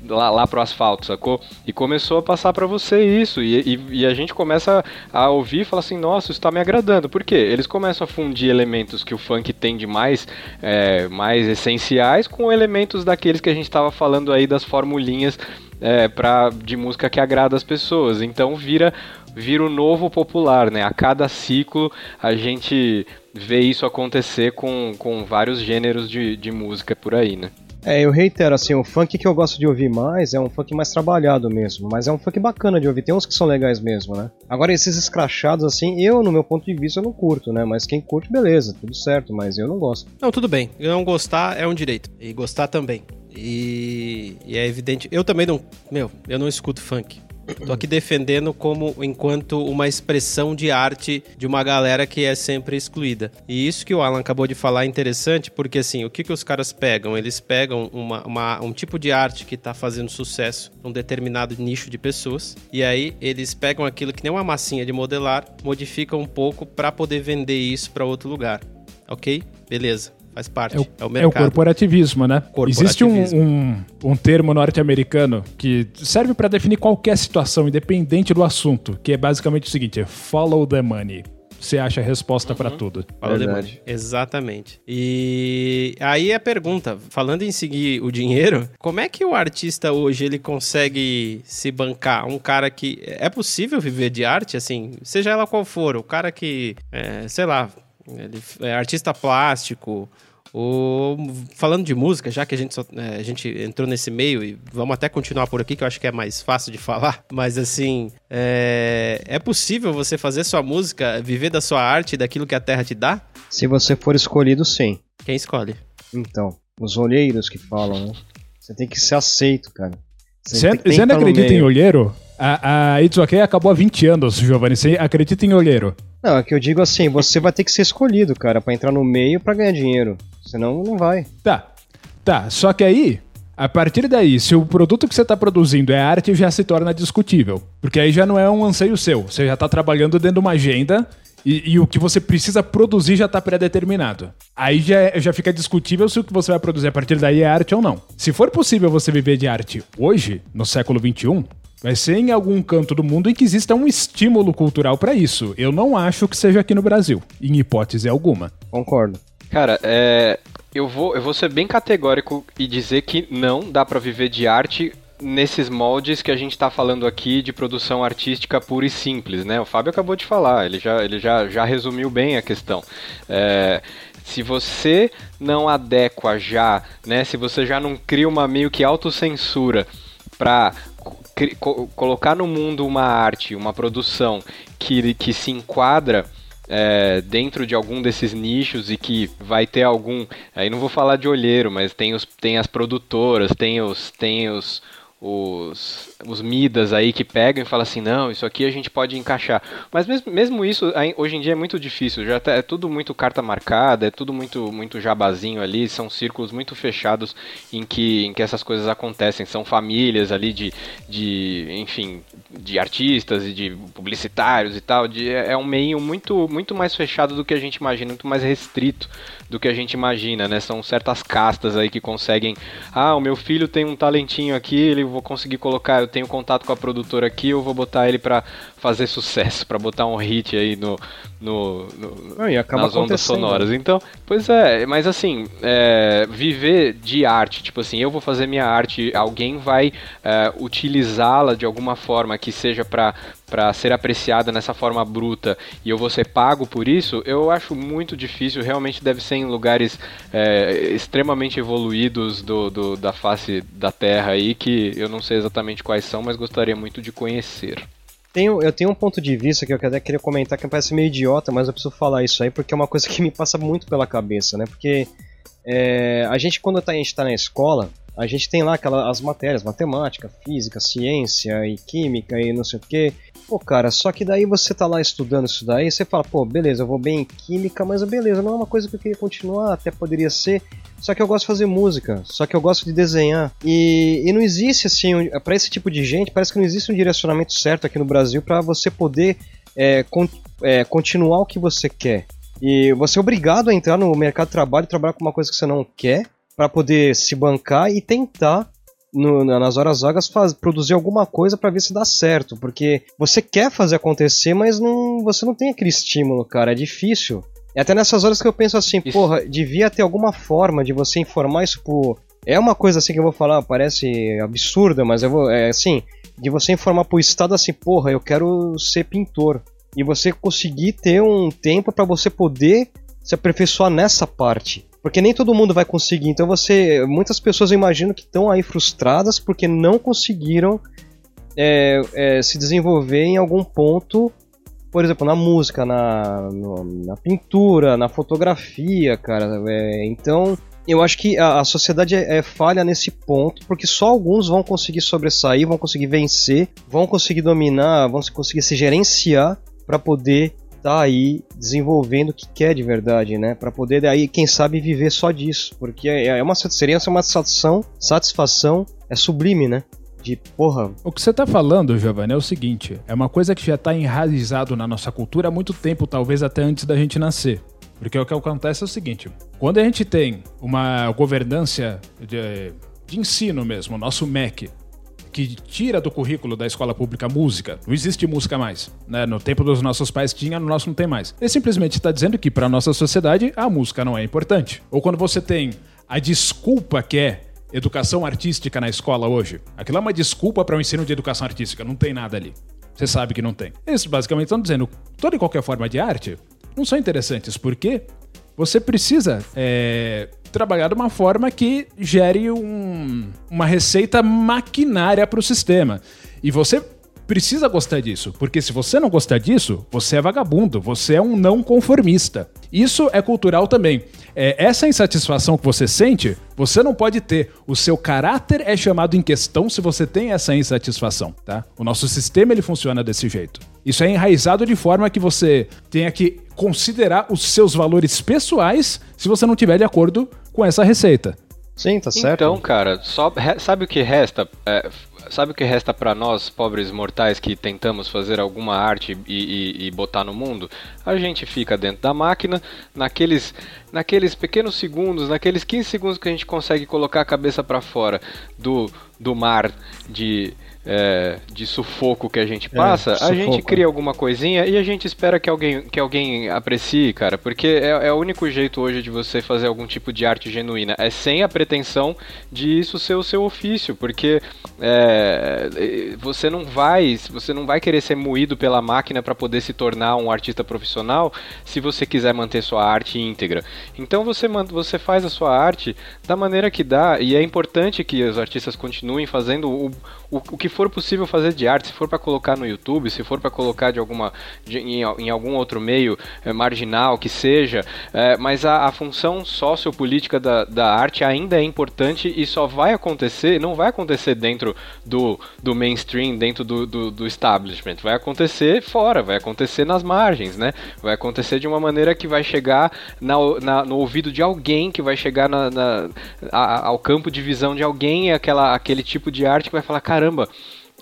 lá, lá pro asfalto, sacou? E começou a passar para você isso. E, e, e, a gente começa a ouvir e fala assim, nossa, isso tá me agradando. Por quê? Eles começam a fundir elementos que o funk tem de mais, é, mais essenciais com elementos daqueles que a gente estava falando aí das formulinhas é, pra, de música que agrada as pessoas. Então vira, vira o novo popular, né? A cada ciclo a gente vê isso acontecer com, com vários gêneros de, de música por aí, né? É, eu reitero, assim, o funk que eu gosto de ouvir mais é um funk mais trabalhado mesmo, mas é um funk bacana de ouvir, tem uns que são legais mesmo, né? Agora, esses escrachados, assim, eu, no meu ponto de vista, eu não curto, né? Mas quem curte, beleza, tudo certo, mas eu não gosto. Não, tudo bem. Não gostar é um direito. E gostar também. E, e é evidente. Eu também não. Meu, eu não escuto funk. Tô aqui defendendo como enquanto uma expressão de arte de uma galera que é sempre excluída. E isso que o Alan acabou de falar é interessante, porque assim, o que, que os caras pegam? Eles pegam uma, uma um tipo de arte que tá fazendo sucesso num determinado nicho de pessoas, e aí eles pegam aquilo que nem uma massinha de modelar, modificam um pouco para poder vender isso para outro lugar. Ok? Beleza faz parte. É o, é o, é o corporativismo, né? Corporativismo. Existe um, um, um termo norte-americano que serve para definir qualquer situação, independente do assunto, que é basicamente o seguinte: follow the money você acha a resposta uhum. para tudo. Verdade. Exatamente. E aí a pergunta, falando em seguir o dinheiro, como é que o artista hoje ele consegue se bancar? Um cara que é possível viver de arte, assim, seja ela qual for, o cara que, é, sei lá, ele é artista plástico, ou falando de música, já que a gente, só, é, a gente entrou nesse meio e vamos até continuar por aqui, que eu acho que é mais fácil de falar, mas assim, é, é possível você fazer sua música, viver da sua arte, daquilo que a terra te dá? Se você for escolhido, sim. Quem escolhe? Então, os olheiros que falam, né? Você tem que ser aceito, cara. Você, você não acredita em olheiro? A, a It's OK acabou há 20 anos, Giovanni. Você acredita em olheiro? Não, é que eu digo assim, você vai ter que ser escolhido, cara, para entrar no meio para ganhar dinheiro. Senão não vai. Tá. Tá, só que aí, a partir daí, se o produto que você está produzindo é arte, já se torna discutível. Porque aí já não é um anseio seu. Você já está trabalhando dentro de uma agenda e, e, o que você precisa produzir já está pré-determinado. Aí já, é, já fica discutível se o que você vai produzir a partir daí é arte ou não. Se for possível você viver de arte hoje, no século XXI, Vai ser em algum canto do mundo em que exista um estímulo cultural para isso. Eu não acho que seja aqui no Brasil, em hipótese alguma. Concordo. Cara, é, eu, vou, eu vou ser bem categórico e dizer que não dá para viver de arte nesses moldes que a gente está falando aqui de produção artística pura e simples, né? O Fábio acabou de falar, ele já, ele já, já resumiu bem a questão. É, se você não adequa já, né? Se você já não cria uma meio que autocensura para colocar no mundo uma arte, uma produção que, que se enquadra é, dentro de algum desses nichos e que vai ter algum. Aí não vou falar de olheiro, mas tem, os, tem as produtoras, tem os, tem os, os, os Midas aí que pegam e falam assim, não, isso aqui a gente pode encaixar. Mas mesmo, mesmo isso, hoje em dia é muito difícil, já tá, é tudo muito carta marcada, é tudo muito, muito jabazinho ali, são círculos muito fechados em que, em que essas coisas acontecem, são famílias ali de, de enfim, de artistas e de publicitários e tal, de, é, é um meio muito, muito mais fechado do que a gente imagina, muito mais restrito do que a gente imagina, né? São certas castas aí que conseguem, ah, o meu filho tem um talentinho aqui, ele vou conseguir colocar, eu tenho contato com a produtora aqui, eu vou botar ele para fazer sucesso, para botar um hit aí no, no, no nas ondas sonoras. Então, pois é, mas assim, é, viver de arte, tipo assim, eu vou fazer minha arte, alguém vai é, utilizá-la de alguma forma que seja para para ser apreciada nessa forma bruta e eu vou ser pago por isso, eu acho muito difícil. Realmente deve ser em lugares é, extremamente evoluídos do, do, da face da Terra aí, que eu não sei exatamente quais são, mas gostaria muito de conhecer. Tenho, eu tenho um ponto de vista que eu até queria comentar que parece meio idiota, mas eu preciso falar isso aí porque é uma coisa que me passa muito pela cabeça, né? Porque é, a gente, quando tá, a gente tá na escola, a gente tem lá aquelas as matérias, matemática, física, ciência e química e não sei o que. Pô, cara, só que daí você tá lá estudando isso daí, você fala, pô, beleza, eu vou bem em química, mas beleza, não é uma coisa que eu queria continuar, até poderia ser. Só que eu gosto de fazer música, só que eu gosto de desenhar. E, e não existe, assim, um, para esse tipo de gente, parece que não existe um direcionamento certo aqui no Brasil para você poder é, con é, continuar o que você quer. E você é obrigado a entrar no mercado de trabalho e trabalhar com uma coisa que você não quer, para poder se bancar e tentar no, nas horas vagas faz, produzir alguma coisa para ver se dá certo, porque você quer fazer acontecer, mas não, você não tem aquele estímulo, cara, é difícil. É até nessas horas que eu penso assim, isso. porra, devia ter alguma forma de você informar isso pro. É uma coisa assim que eu vou falar, parece absurda, mas eu vou. É assim, de você informar pro Estado assim, porra, eu quero ser pintor. E você conseguir ter um tempo para você poder se aperfeiçoar nessa parte. Porque nem todo mundo vai conseguir. Então você. Muitas pessoas eu imagino que estão aí frustradas porque não conseguiram é, é, se desenvolver em algum ponto. Por exemplo, na música, na, na pintura, na fotografia, cara. É, então, eu acho que a, a sociedade é, é, falha nesse ponto, porque só alguns vão conseguir sobressair, vão conseguir vencer, vão conseguir dominar, vão conseguir se gerenciar para poder tá aí desenvolvendo o que quer de verdade, né? Para poder aí, quem sabe, viver só disso, porque é, é uma seria uma satisfação, satisfação é sublime, né? De porra. O que você tá falando, Giovanni, é o seguinte: é uma coisa que já tá enraizado na nossa cultura há muito tempo, talvez até antes da gente nascer. Porque o que acontece é o seguinte: quando a gente tem uma governância de, de ensino mesmo, nosso MEC, que tira do currículo da escola pública música. Não existe música mais. Né? No tempo dos nossos pais tinha, no nosso não tem mais. Ele simplesmente está dizendo que para nossa sociedade a música não é importante. Ou quando você tem a desculpa que é educação artística na escola hoje. Aquilo é uma desculpa para o ensino de educação artística. Não tem nada ali. Você sabe que não tem. Eles basicamente estão dizendo toda e qualquer forma de arte não são interessantes. Por quê? Você precisa é, trabalhar de uma forma que gere um, uma receita maquinária para o sistema. E você precisa gostar disso, porque se você não gostar disso, você é vagabundo, você é um não conformista. Isso é cultural também. É, essa insatisfação que você sente, você não pode ter. O seu caráter é chamado em questão se você tem essa insatisfação, tá? O nosso sistema ele funciona desse jeito. Isso é enraizado de forma que você tenha que considerar os seus valores pessoais se você não tiver de acordo com essa receita. Sim, tá certo. Então, cara, só, sabe o que resta? É, sabe o que resta para nós, pobres mortais, que tentamos fazer alguma arte e, e, e, botar no mundo? A gente fica dentro da máquina, naqueles, naqueles pequenos segundos, naqueles 15 segundos que a gente consegue colocar a cabeça para fora do, do mar de é, de sufoco que a gente é, passa, é, a gente cria alguma coisinha e a gente espera que alguém, que alguém aprecie, cara, porque é, é, o único jeito hoje de você fazer algum tipo de arte genuína, é sem a pretensão de isso ser o seu ofício, porque é, você não vai, você não vai querer ser moído pela máquina para poder se tornar um artista profissional se você quiser manter sua arte íntegra. Então você, você faz a sua arte da maneira que dá e é importante que os artistas continuem fazendo o, o, o que for possível fazer de arte, se for para colocar no YouTube, se for para colocar de alguma de, em, em, algum outro meio é, marginal que seja, é, mas a, a, função sociopolítica da, da arte ainda é importante e só vai acontecer, não vai acontecer dentro do, do mainstream, dentro do, do, do establishment, vai acontecer fora, vai acontecer nas margens, né? Vai acontecer de uma maneira que vai chegar na, na, no ouvido de alguém, que vai chegar na, na a, ao campo de visão de alguém, aquela, aquele tipo de arte que vai falar, caramba,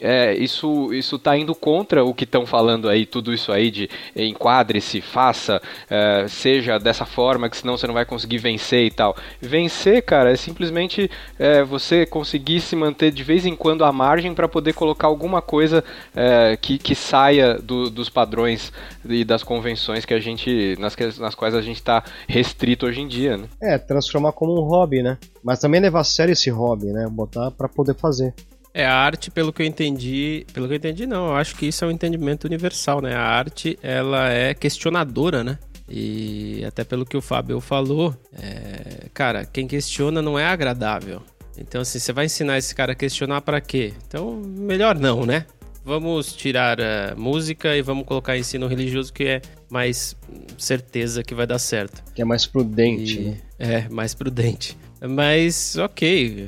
é, isso isso tá indo contra o que estão falando aí, tudo isso aí de enquadre-se, faça, é, seja dessa forma, que senão você não vai conseguir vencer e tal. Vencer, cara, é simplesmente é, você conseguir se manter de vez em quando à margem para poder colocar alguma coisa é, que, que saia do, dos padrões e das convenções que a gente nas, nas quais a gente está restrito hoje em dia, né? É, transformar como um hobby, né? Mas também levar a sério esse hobby, né? Botar para poder fazer. É, a arte, pelo que eu entendi, pelo que eu entendi, não, eu acho que isso é um entendimento universal, né? A arte, ela é questionadora, né? E até pelo que o Fábio falou, é... cara, quem questiona não é agradável. Então, assim, você vai ensinar esse cara a questionar para quê? Então, melhor não, né? Vamos tirar a música e vamos colocar ensino religioso que é mais certeza que vai dar certo. Que é mais prudente, e... né? É, mais prudente. Mas, ok.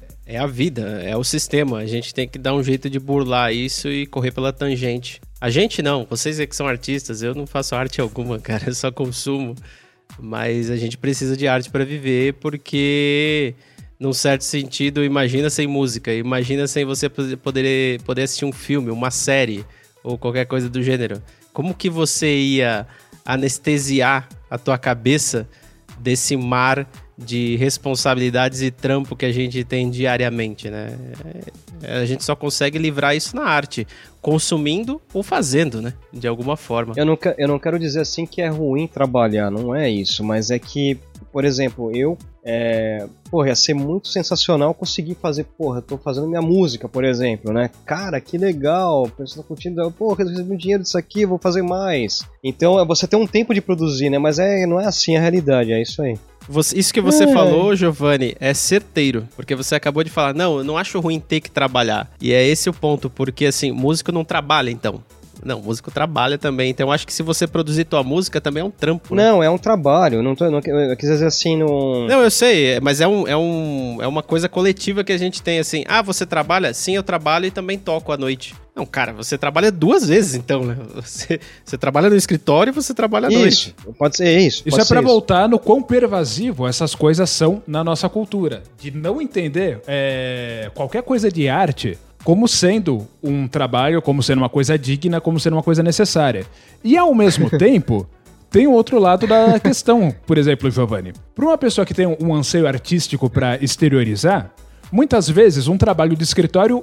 É é a vida, é o sistema. A gente tem que dar um jeito de burlar isso e correr pela tangente. A gente não, vocês é que são artistas, eu não faço arte alguma, cara, eu só consumo. Mas a gente precisa de arte para viver porque, num certo sentido, imagina sem música, imagina sem você poder, poder assistir um filme, uma série ou qualquer coisa do gênero. Como que você ia anestesiar a tua cabeça desse mar de responsabilidades e trampo que a gente tem diariamente, né? É, a gente só consegue livrar isso na arte, consumindo ou fazendo, né? De alguma forma. Eu não, eu não quero dizer assim que é ruim trabalhar, não é isso, mas é que, por exemplo, eu. É, porra, ia ser muito sensacional conseguir fazer, porra, tô fazendo minha música, por exemplo, né? Cara, que legal, o pessoal tá curtindo, porra, eu recebi dinheiro disso aqui, vou fazer mais. Então, é você tem um tempo de produzir, né? Mas é, não é assim a realidade, é isso aí. Você- isso que você É. falou, Giovanni, é certeiro. Porque você acabou de falar, não, eu não acho ruim ter que trabalhar. E é esse o ponto, porque assim, músico não trabalha, então. Não, músico trabalha também. Então eu acho que se você produzir tua música também é um trampo. né? Não, é um trabalho. Não tô, não, eu quis dizer assim, no. Não, eu sei, mas é, um, é, um, é uma coisa coletiva que a gente tem assim. Ah, você trabalha? Sim, eu trabalho e também toco à noite. Não, cara, você trabalha duas vezes então, né? Você, você trabalha no escritório e você trabalha à noite. Isso, pode ser isso. Isso é pra ser voltar no quão pervasivo essas coisas são na nossa cultura. De não entender é, qualquer coisa de arte como sendo um trabalho, como sendo uma coisa digna, como sendo uma coisa necessária. E ao mesmo tempo, tem o outro lado da questão, por exemplo, Giovanni. Para uma pessoa que tem um anseio artístico para exteriorizar, muitas vezes um trabalho de escritório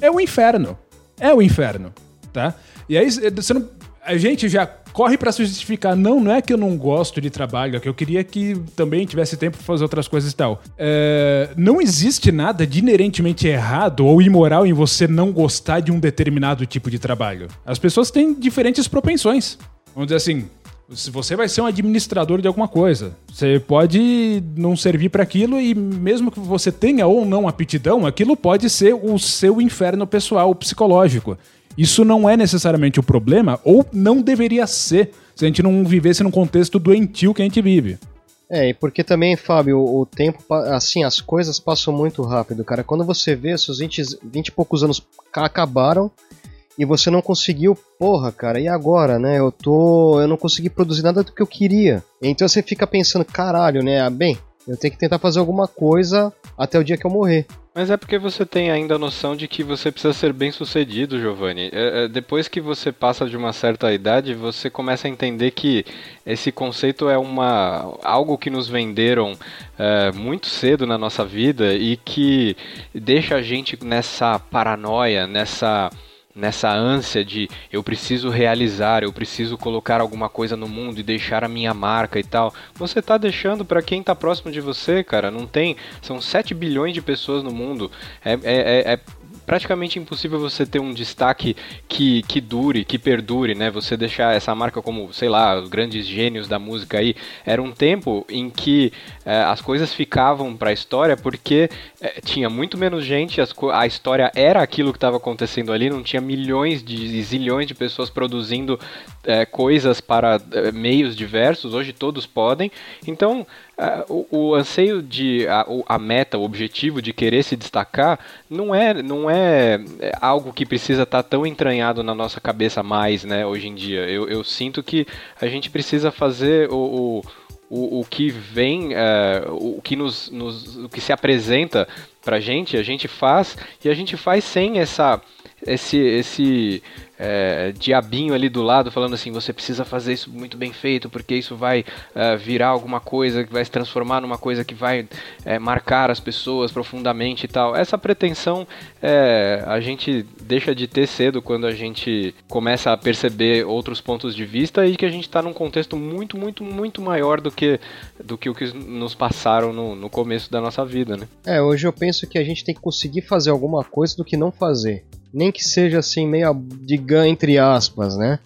é o inferno. É o inferno, tá? E aí você não- a gente já corre para se justificar. Não, não é que eu não gosto de trabalho, é que eu queria que também tivesse tempo para fazer outras coisas e tal. É, não existe nada de inerentemente errado ou imoral em você não gostar de um determinado tipo de trabalho. As pessoas têm diferentes propensões. Vamos dizer assim, se você vai ser um administrador de alguma coisa, você pode não servir para aquilo e mesmo que você tenha ou não aptidão, aquilo pode ser o seu inferno pessoal, psicológico. Isso não é necessariamente o problema ou não deveria ser se a gente não vivesse num contexto doentio que a gente vive. É, e porque também, Fábio, o, tempo, assim, as coisas passam muito rápido, cara. Quando você vê, seus 20, 20 e poucos anos ca- acabaram e você não conseguiu, porra, cara, e agora, né? Eu tô. Eu não consegui produzir nada do que eu queria. Então você fica pensando, caralho, né? Bem, eu tenho que tentar fazer alguma coisa até o dia que eu morrer. Mas é porque você tem ainda a noção de que você precisa ser bem sucedido, Giovanni. É, é, depois que você passa de uma certa idade, você começa a entender que esse conceito é uma algo que nos venderam é, muito cedo na nossa vida e que deixa a gente nessa paranoia, nessa nessa ânsia de eu preciso realizar, eu preciso colocar alguma coisa no mundo e deixar a minha marca e tal. Você tá deixando para quem tá próximo de você, cara. Não tem. São 7 bilhões de pessoas no mundo. É, é, é, é praticamente impossível você ter um destaque que, que dure, que perdure, né? Você deixar essa marca como, sei lá, os grandes gênios da música aí. Era um tempo em que eh, as coisas ficavam para a história porque eh, tinha muito menos gente, as a história era aquilo que estava acontecendo ali, não tinha milhões de zilhões de pessoas produzindo eh, coisas para meios diversos. Hoje todos podem. Então ah, o, o anseio de a, a meta, o objetivo de querer se destacar não é não é é, algo que precisa estar tão entranhado na nossa cabeça mais, né? Hoje em dia, eu, eu sinto que a gente precisa fazer o, o, o, que vem, é, o que nos, nos o que se apresenta pra gente, a gente faz e a gente faz sem essa esse esse é, diabinho ali do lado falando assim, você precisa fazer isso muito bem feito, porque isso vai é, virar alguma coisa que vai se transformar numa coisa que vai é, marcar as pessoas profundamente e tal. Essa pretensão é, a gente deixa de ter cedo quando a gente começa a perceber outros pontos de vista e que a gente está num contexto muito, muito, muito maior do que, do que o que nos passaram no, no começo da nossa vida, né? É, hoje eu penso que a gente tem que conseguir fazer alguma coisa do que não fazer. Nem que seja assim, meia de gan entre aspas, né?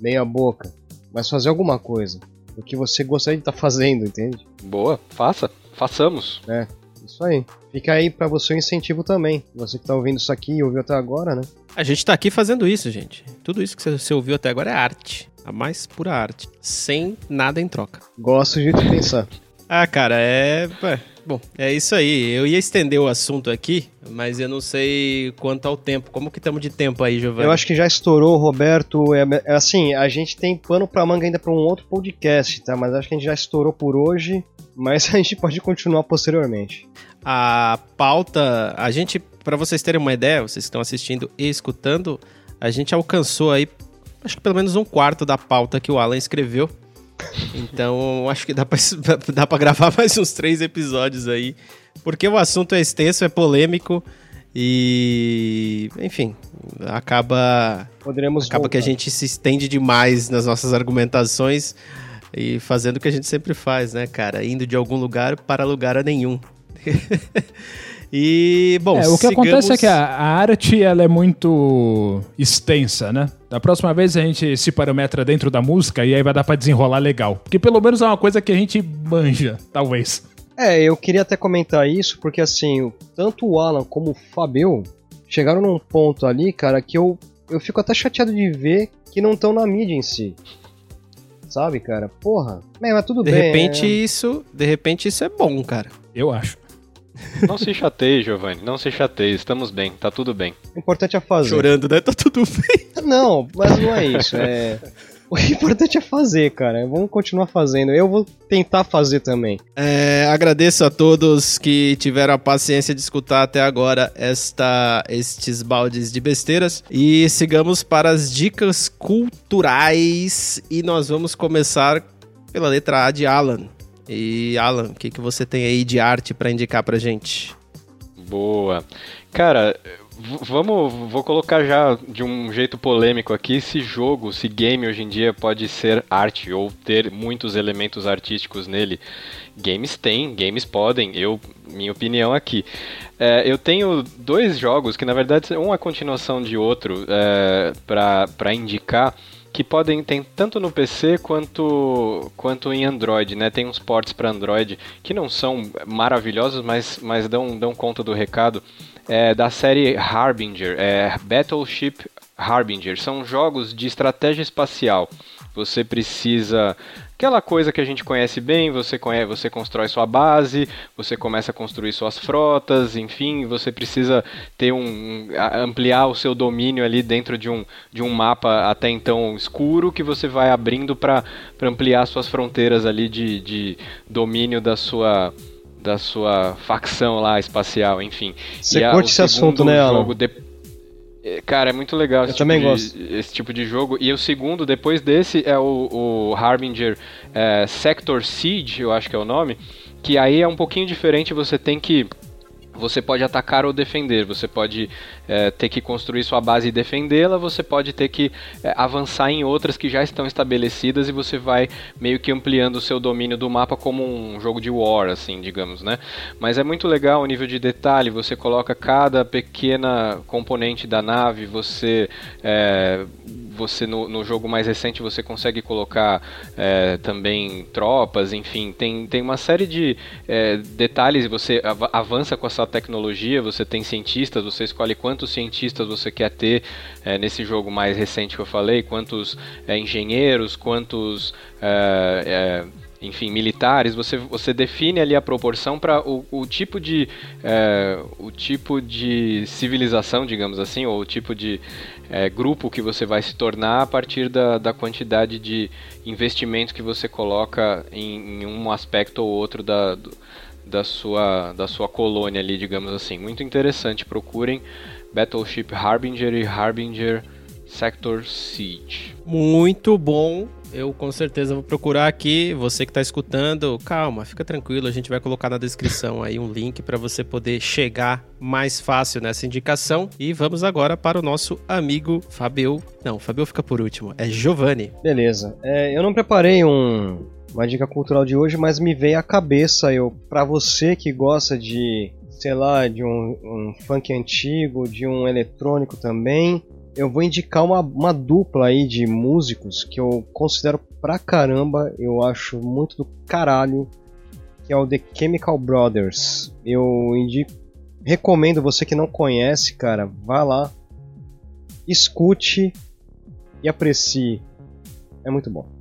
Meia boca. Mas fazer alguma coisa. O que você gostaria de estar fazendo, entende? Boa, faça, façamos. É, isso aí. Fica aí pra você o incentivo também. Você que tá ouvindo isso aqui e ouviu até agora, né? A gente tá aqui fazendo isso, gente. Tudo isso que você- ouviu até agora é arte. A mais pura arte. Sem nada em troca. Gosto de te pensar. Ah, cara, é. É, Bom, é isso aí. Eu ia estender o assunto aqui, mas eu não sei quanto ao tempo. Como que estamos de tempo aí, Giovanni? Eu acho que já estourou, Roberto. É, é assim, a gente tem pano pra manga ainda pra um outro podcast, tá? Mas acho que a gente já estourou por hoje. Mas a gente pode continuar posteriormente. A pauta, a gente, pra vocês terem uma ideia, vocês que estão assistindo e escutando, a gente alcançou aí, acho que pelo menos um quarto da pauta que o Alan escreveu. Então, acho que dá pra, dá pra gravar mais uns três episódios aí. Porque o assunto é extenso, é polêmico e. Enfim, acaba. Poderemos Acaba que a voltar. gente se estende demais nas nossas argumentações e fazendo o que a gente sempre faz, né, cara? Indo de algum lugar para lugar a nenhum. E, bom, É, o que sigamos- acontece é que a, a arte ela é muito extensa, né? Da próxima vez a gente se parametra dentro da música e aí vai dar pra desenrolar legal. Porque pelo menos é uma coisa que a gente manja, talvez. É, eu queria até comentar isso, porque assim, o- tanto o Alan como o Fabio chegaram num ponto ali, cara, que eu, eu fico até chateado de ver que não estão na mídia em si. Sabe, cara? Porra. Mas tudo De bem. repente é- isso, de repente isso é bom, cara. Eu acho. Não se chateie, Giovanni. Não se chateie. Estamos bem. Tá tudo bem. O importante é fazer. Chorando, né? Tá tudo bem. Não, mas não é isso. É... O importante é fazer, cara. Vamos continuar fazendo. Eu vou tentar fazer também. É, agradeço a todos que tiveram a paciência de escutar até agora esta, estes baldes de besteiras. E sigamos para as dicas culturais. E nós vamos começar pela letra A de Alan. E Alan, o que, que você tem aí de arte pra indicar pra gente? Boa. Cara, vamos. Vou colocar já de um jeito polêmico aqui se jogo, se game hoje em dia pode ser arte ou ter muitos elementos artísticos nele. Games tem, games podem, eu, minha opinião aqui. É, eu tenho dois jogos que na verdade um é a continuação de outro é, para indicar que podem tem tanto no PC quanto quanto em Android, né? Tem uns ports para Android que não são maravilhosos, mas, mas dão, dão conta do recado. É, da série Harbinger, é Battleship Harbinger. São jogos de estratégia espacial. Você precisa aquela coisa que a gente conhece bem, você conhece, você constrói sua base, você começa a construir suas frotas, enfim, você precisa ter um a- ampliar o seu domínio ali dentro de um, de um mapa até então escuro que você vai abrindo para ampliar suas fronteiras ali de, de domínio da sua da sua facção lá espacial, enfim. Você a- curte o esse assunto, né, Alan? de- Cara, é muito legal esse, tipo de, esse tipo de jogo. E o segundo, depois desse, é o, o Harbinger é, Sector Siege, eu acho que é o nome. Que aí é um pouquinho diferente, você tem que. Você pode atacar ou defender, você pode é, ter que construir sua base e defendê-la, você pode ter que é, avançar em outras que já estão estabelecidas e você vai meio que ampliando o seu domínio do mapa como um jogo de war, assim, digamos, né? Mas é muito legal o nível de detalhe, você coloca cada pequena componente da nave, você é, você no, no jogo mais recente você consegue colocar é, também tropas, enfim, tem, tem uma série de é, detalhes, você av- avança com essa tecnologia, você tem cientistas, você escolhe quantos cientistas você quer ter é, nesse jogo mais recente que eu falei, quantos é, engenheiros, quantos é, é, enfim, militares, você, você define ali a proporção para o, o tipo de é, o tipo de civilização, digamos assim, ou o tipo de é, grupo que você vai se tornar a partir da, da quantidade de investimento que você coloca em, em um aspecto ou outro da, do- da, sua, da sua colônia ali, digamos assim. Muito interessante, procurem Battleship Harbinger e Harbinger Sector Siege. Muito bom. Eu com certeza vou procurar aqui. Você que tá escutando, calma, fica tranquilo. A gente vai colocar na descrição aí um link para você poder chegar mais fácil nessa indicação. E vamos agora para o nosso amigo Fabio. Não, Fabio fica por último. É Giovanni. Beleza. É, eu não preparei um, uma dica cultural de hoje, mas me veio à cabeça eu para você que gosta de, sei lá, de um, um funk antigo, de um eletrônico também. Eu vou indicar uma, uma dupla aí de músicos que eu considero pra caramba, eu acho muito do caralho, que é o The Chemical Brothers. Eu indico, recomendo você que não conhece, cara, vá lá, escute e aprecie. É muito bom.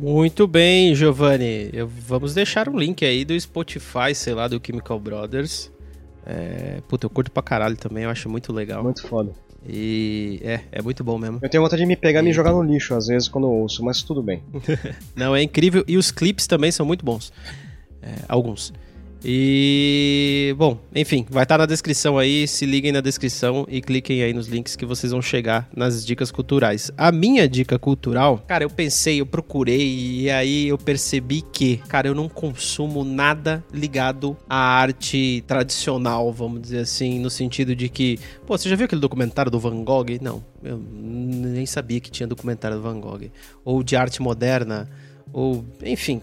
Muito bem, Giovanni. Eu- vamos deixar um link aí do Spotify, sei lá, do Chemical Brothers. É, puta, eu curto pra caralho também, eu acho muito legal. Muito foda. E é, é muito bom mesmo. Eu tenho vontade de me pegar e me jogar no lixo às vezes quando eu ouço, mas tudo bem. Não, é incrível. E os clipes também são muito bons. É, alguns. E, bom, enfim, vai estar na descrição aí. Se liguem na descrição e cliquem aí nos links que vocês vão chegar nas dicas culturais. A minha dica cultural, cara, eu pensei, eu procurei e aí eu percebi que, cara, eu não consumo nada ligado à arte tradicional, vamos dizer assim, no sentido de que, pô, você já viu aquele documentário do Van Gogh? Não, eu nem sabia que tinha documentário do Van Gogh. Ou de arte moderna, ou, enfim,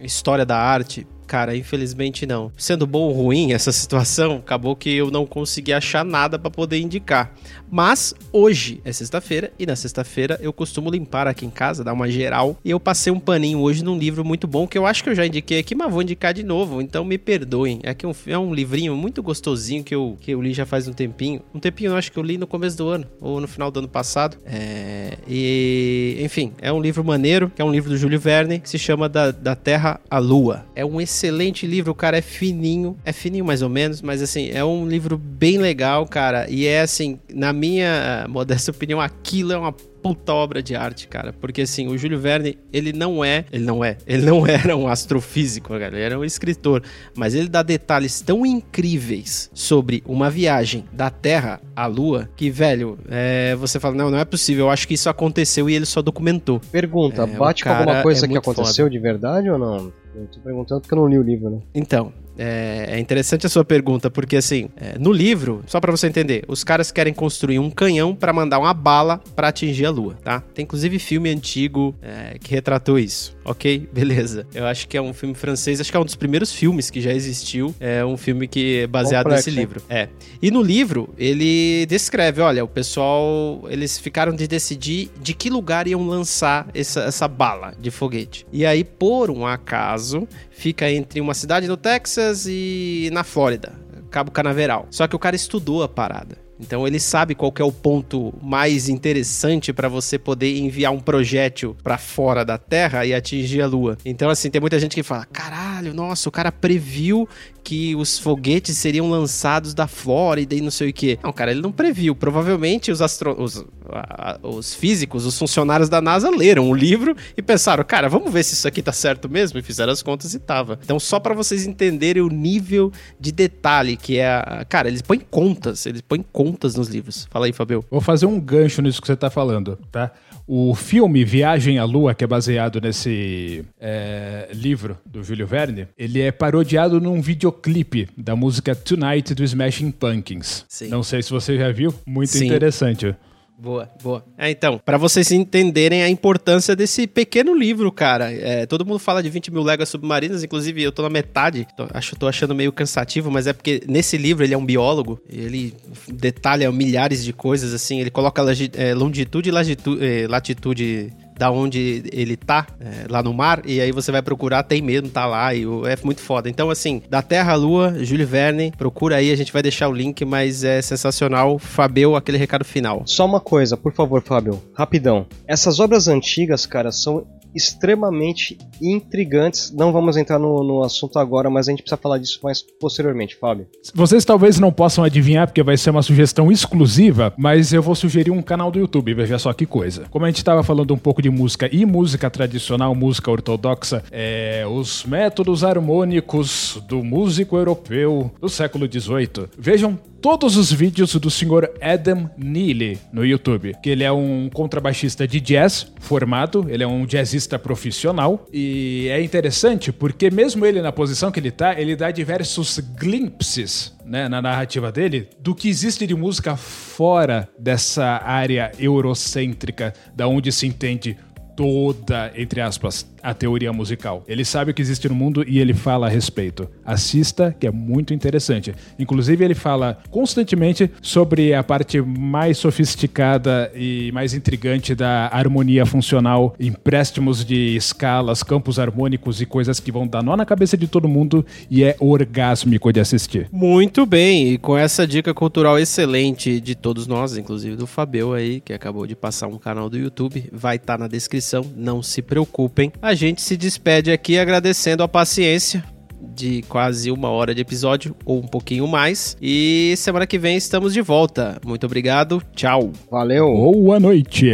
história da arte. Cara, infelizmente não. Sendo bom ou ruim essa situação, acabou que eu não consegui achar nada para poder indicar. Mas hoje é sexta-feira e na sexta-feira eu costumo limpar aqui em casa, dar uma geral. E eu passei um paninho hoje num livro muito bom que eu acho que eu já indiquei aqui, mas vou indicar de novo. Então me perdoem. É que um, é um livrinho muito gostosinho que eu, que eu li já faz um tempinho. Um tempinho eu acho que eu li no começo do ano ou no final do ano passado. É, e enfim, é um livro maneiro, que é um livro do Júlio Verne, que se chama da, da Terra à Lua. É um excelente livro, o cara é fininho, é fininho mais ou menos, mas assim, é um livro bem legal, cara. E é assim, na minha modesta opinião, aquilo é uma puta obra de arte, cara. Porque assim, o Júlio Verne, ele não é, ele não é, ele não era um astrofísico, galera, ele era um escritor, mas ele dá detalhes tão incríveis sobre uma viagem da Terra à Lua que, velho, é, você fala, não, não é possível, eu acho que isso aconteceu e ele só documentou. Pergunta, é, bate com alguma coisa é que aconteceu foda. de verdade ou não? Eu tô perguntando porque eu não li o livro, né? Então, é, é, interessante a sua pergunta, porque assim, é, no livro, só para você entender, os caras querem construir um canhão para mandar uma bala para atingir a Lua, tá? Tem inclusive filme antigo é, que retratou isso. Ok, beleza. Eu acho que é um filme francês, acho que é um dos primeiros filmes que já existiu. É um filme que é baseado Complexo, nesse livro. É. E no livro, ele descreve: olha, o pessoal, eles ficaram de decidir de que lugar iam lançar essa, essa bala de foguete. E aí, por um acaso, fica entre uma cidade no Texas e na Flórida, Cabo Canaveral. Só que o cara estudou a parada. Então ele sabe qual é o ponto mais interessante para você poder enviar um projétil para fora da Terra e atingir a Lua. Então assim, tem muita gente que fala: "Caralho, nossa, o cara previu que os foguetes seriam lançados da Flórida e não sei o que. Não, cara, ele não previu. Provavelmente os, astro... os, a, os físicos, os funcionários da NASA leram o livro e pensaram, cara, vamos ver se isso aqui tá certo mesmo. E fizeram as contas e tava. Então, só para vocês entenderem o nível de detalhe que é. A... Cara, eles põem contas, eles põem contas nos livros. Fala aí, Fabio. Vou fazer um gancho nisso que você tá falando, tá? O filme Viagem à Lua, que é baseado nesse é, livro do Júlio Verne, ele é parodiado num videoclipe da música Tonight do Smashing Pumpkins. Sim. Não sei se você já viu, muito Sim. interessante. Boa, boa. É, então, para vocês entenderem a importância desse pequeno livro, cara. É, todo mundo fala de 20 mil léguas submarinas, inclusive eu tô na metade. Tô, acho, tô achando meio cansativo, mas é porque nesse livro ele é um biólogo. Ele detalha milhares de coisas, assim. Ele coloca é, longitude e latitude, é, latitude da onde ele tá, é, lá no mar, e aí você vai procurar, tem mesmo, tá lá, e é muito foda. Então, assim, da Terra à Lua, Júlio Verne, procura aí, a gente vai deixar o link, mas é sensacional. Fabio, aquele recado final. Só uma coisa, por favor, Fábio, rapidão. Essas obras antigas, cara, são extremamente intrigantes. Não vamos entrar no, no assunto agora, mas a gente precisa falar disso mais posteriormente, Fábio. Vocês talvez não possam adivinhar, porque vai ser uma sugestão exclusiva, mas eu vou sugerir um canal do YouTube, veja só que coisa. Como a gente estava falando um pouco de música e música tradicional, música ortodoxa, é, os métodos harmônicos do músico europeu do século XVIII. Vejam todos os vídeos do senhor Adam Neely no YouTube, que ele é um contrabaixista de jazz formado, ele é um jazzista profissional. E é interessante porque mesmo ele na posição que ele tá, ele dá diversos glimpses né, na narrativa dele do que existe de música fora dessa área eurocêntrica da onde se entende toda, entre aspas, a teoria musical. Ele sabe o que existe no mundo e ele fala a respeito. Assista, que é muito interessante. Inclusive, ele fala constantemente sobre a parte mais sofisticada e mais intrigante da harmonia funcional, empréstimos de escalas, campos harmônicos e coisas que vão dar nó na cabeça de todo mundo e é orgásmico de assistir. Muito bem, e com essa dica cultural excelente de todos nós, inclusive do Fabio aí, que acabou de passar um canal do YouTube, vai estar tá na descrição, não se preocupem a gente se despede aqui agradecendo a paciência de quase uma hora de episódio, ou um pouquinho mais. E semana que vem estamos de volta. Muito obrigado, tchau. Valeu. Boa noite.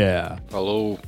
Falou.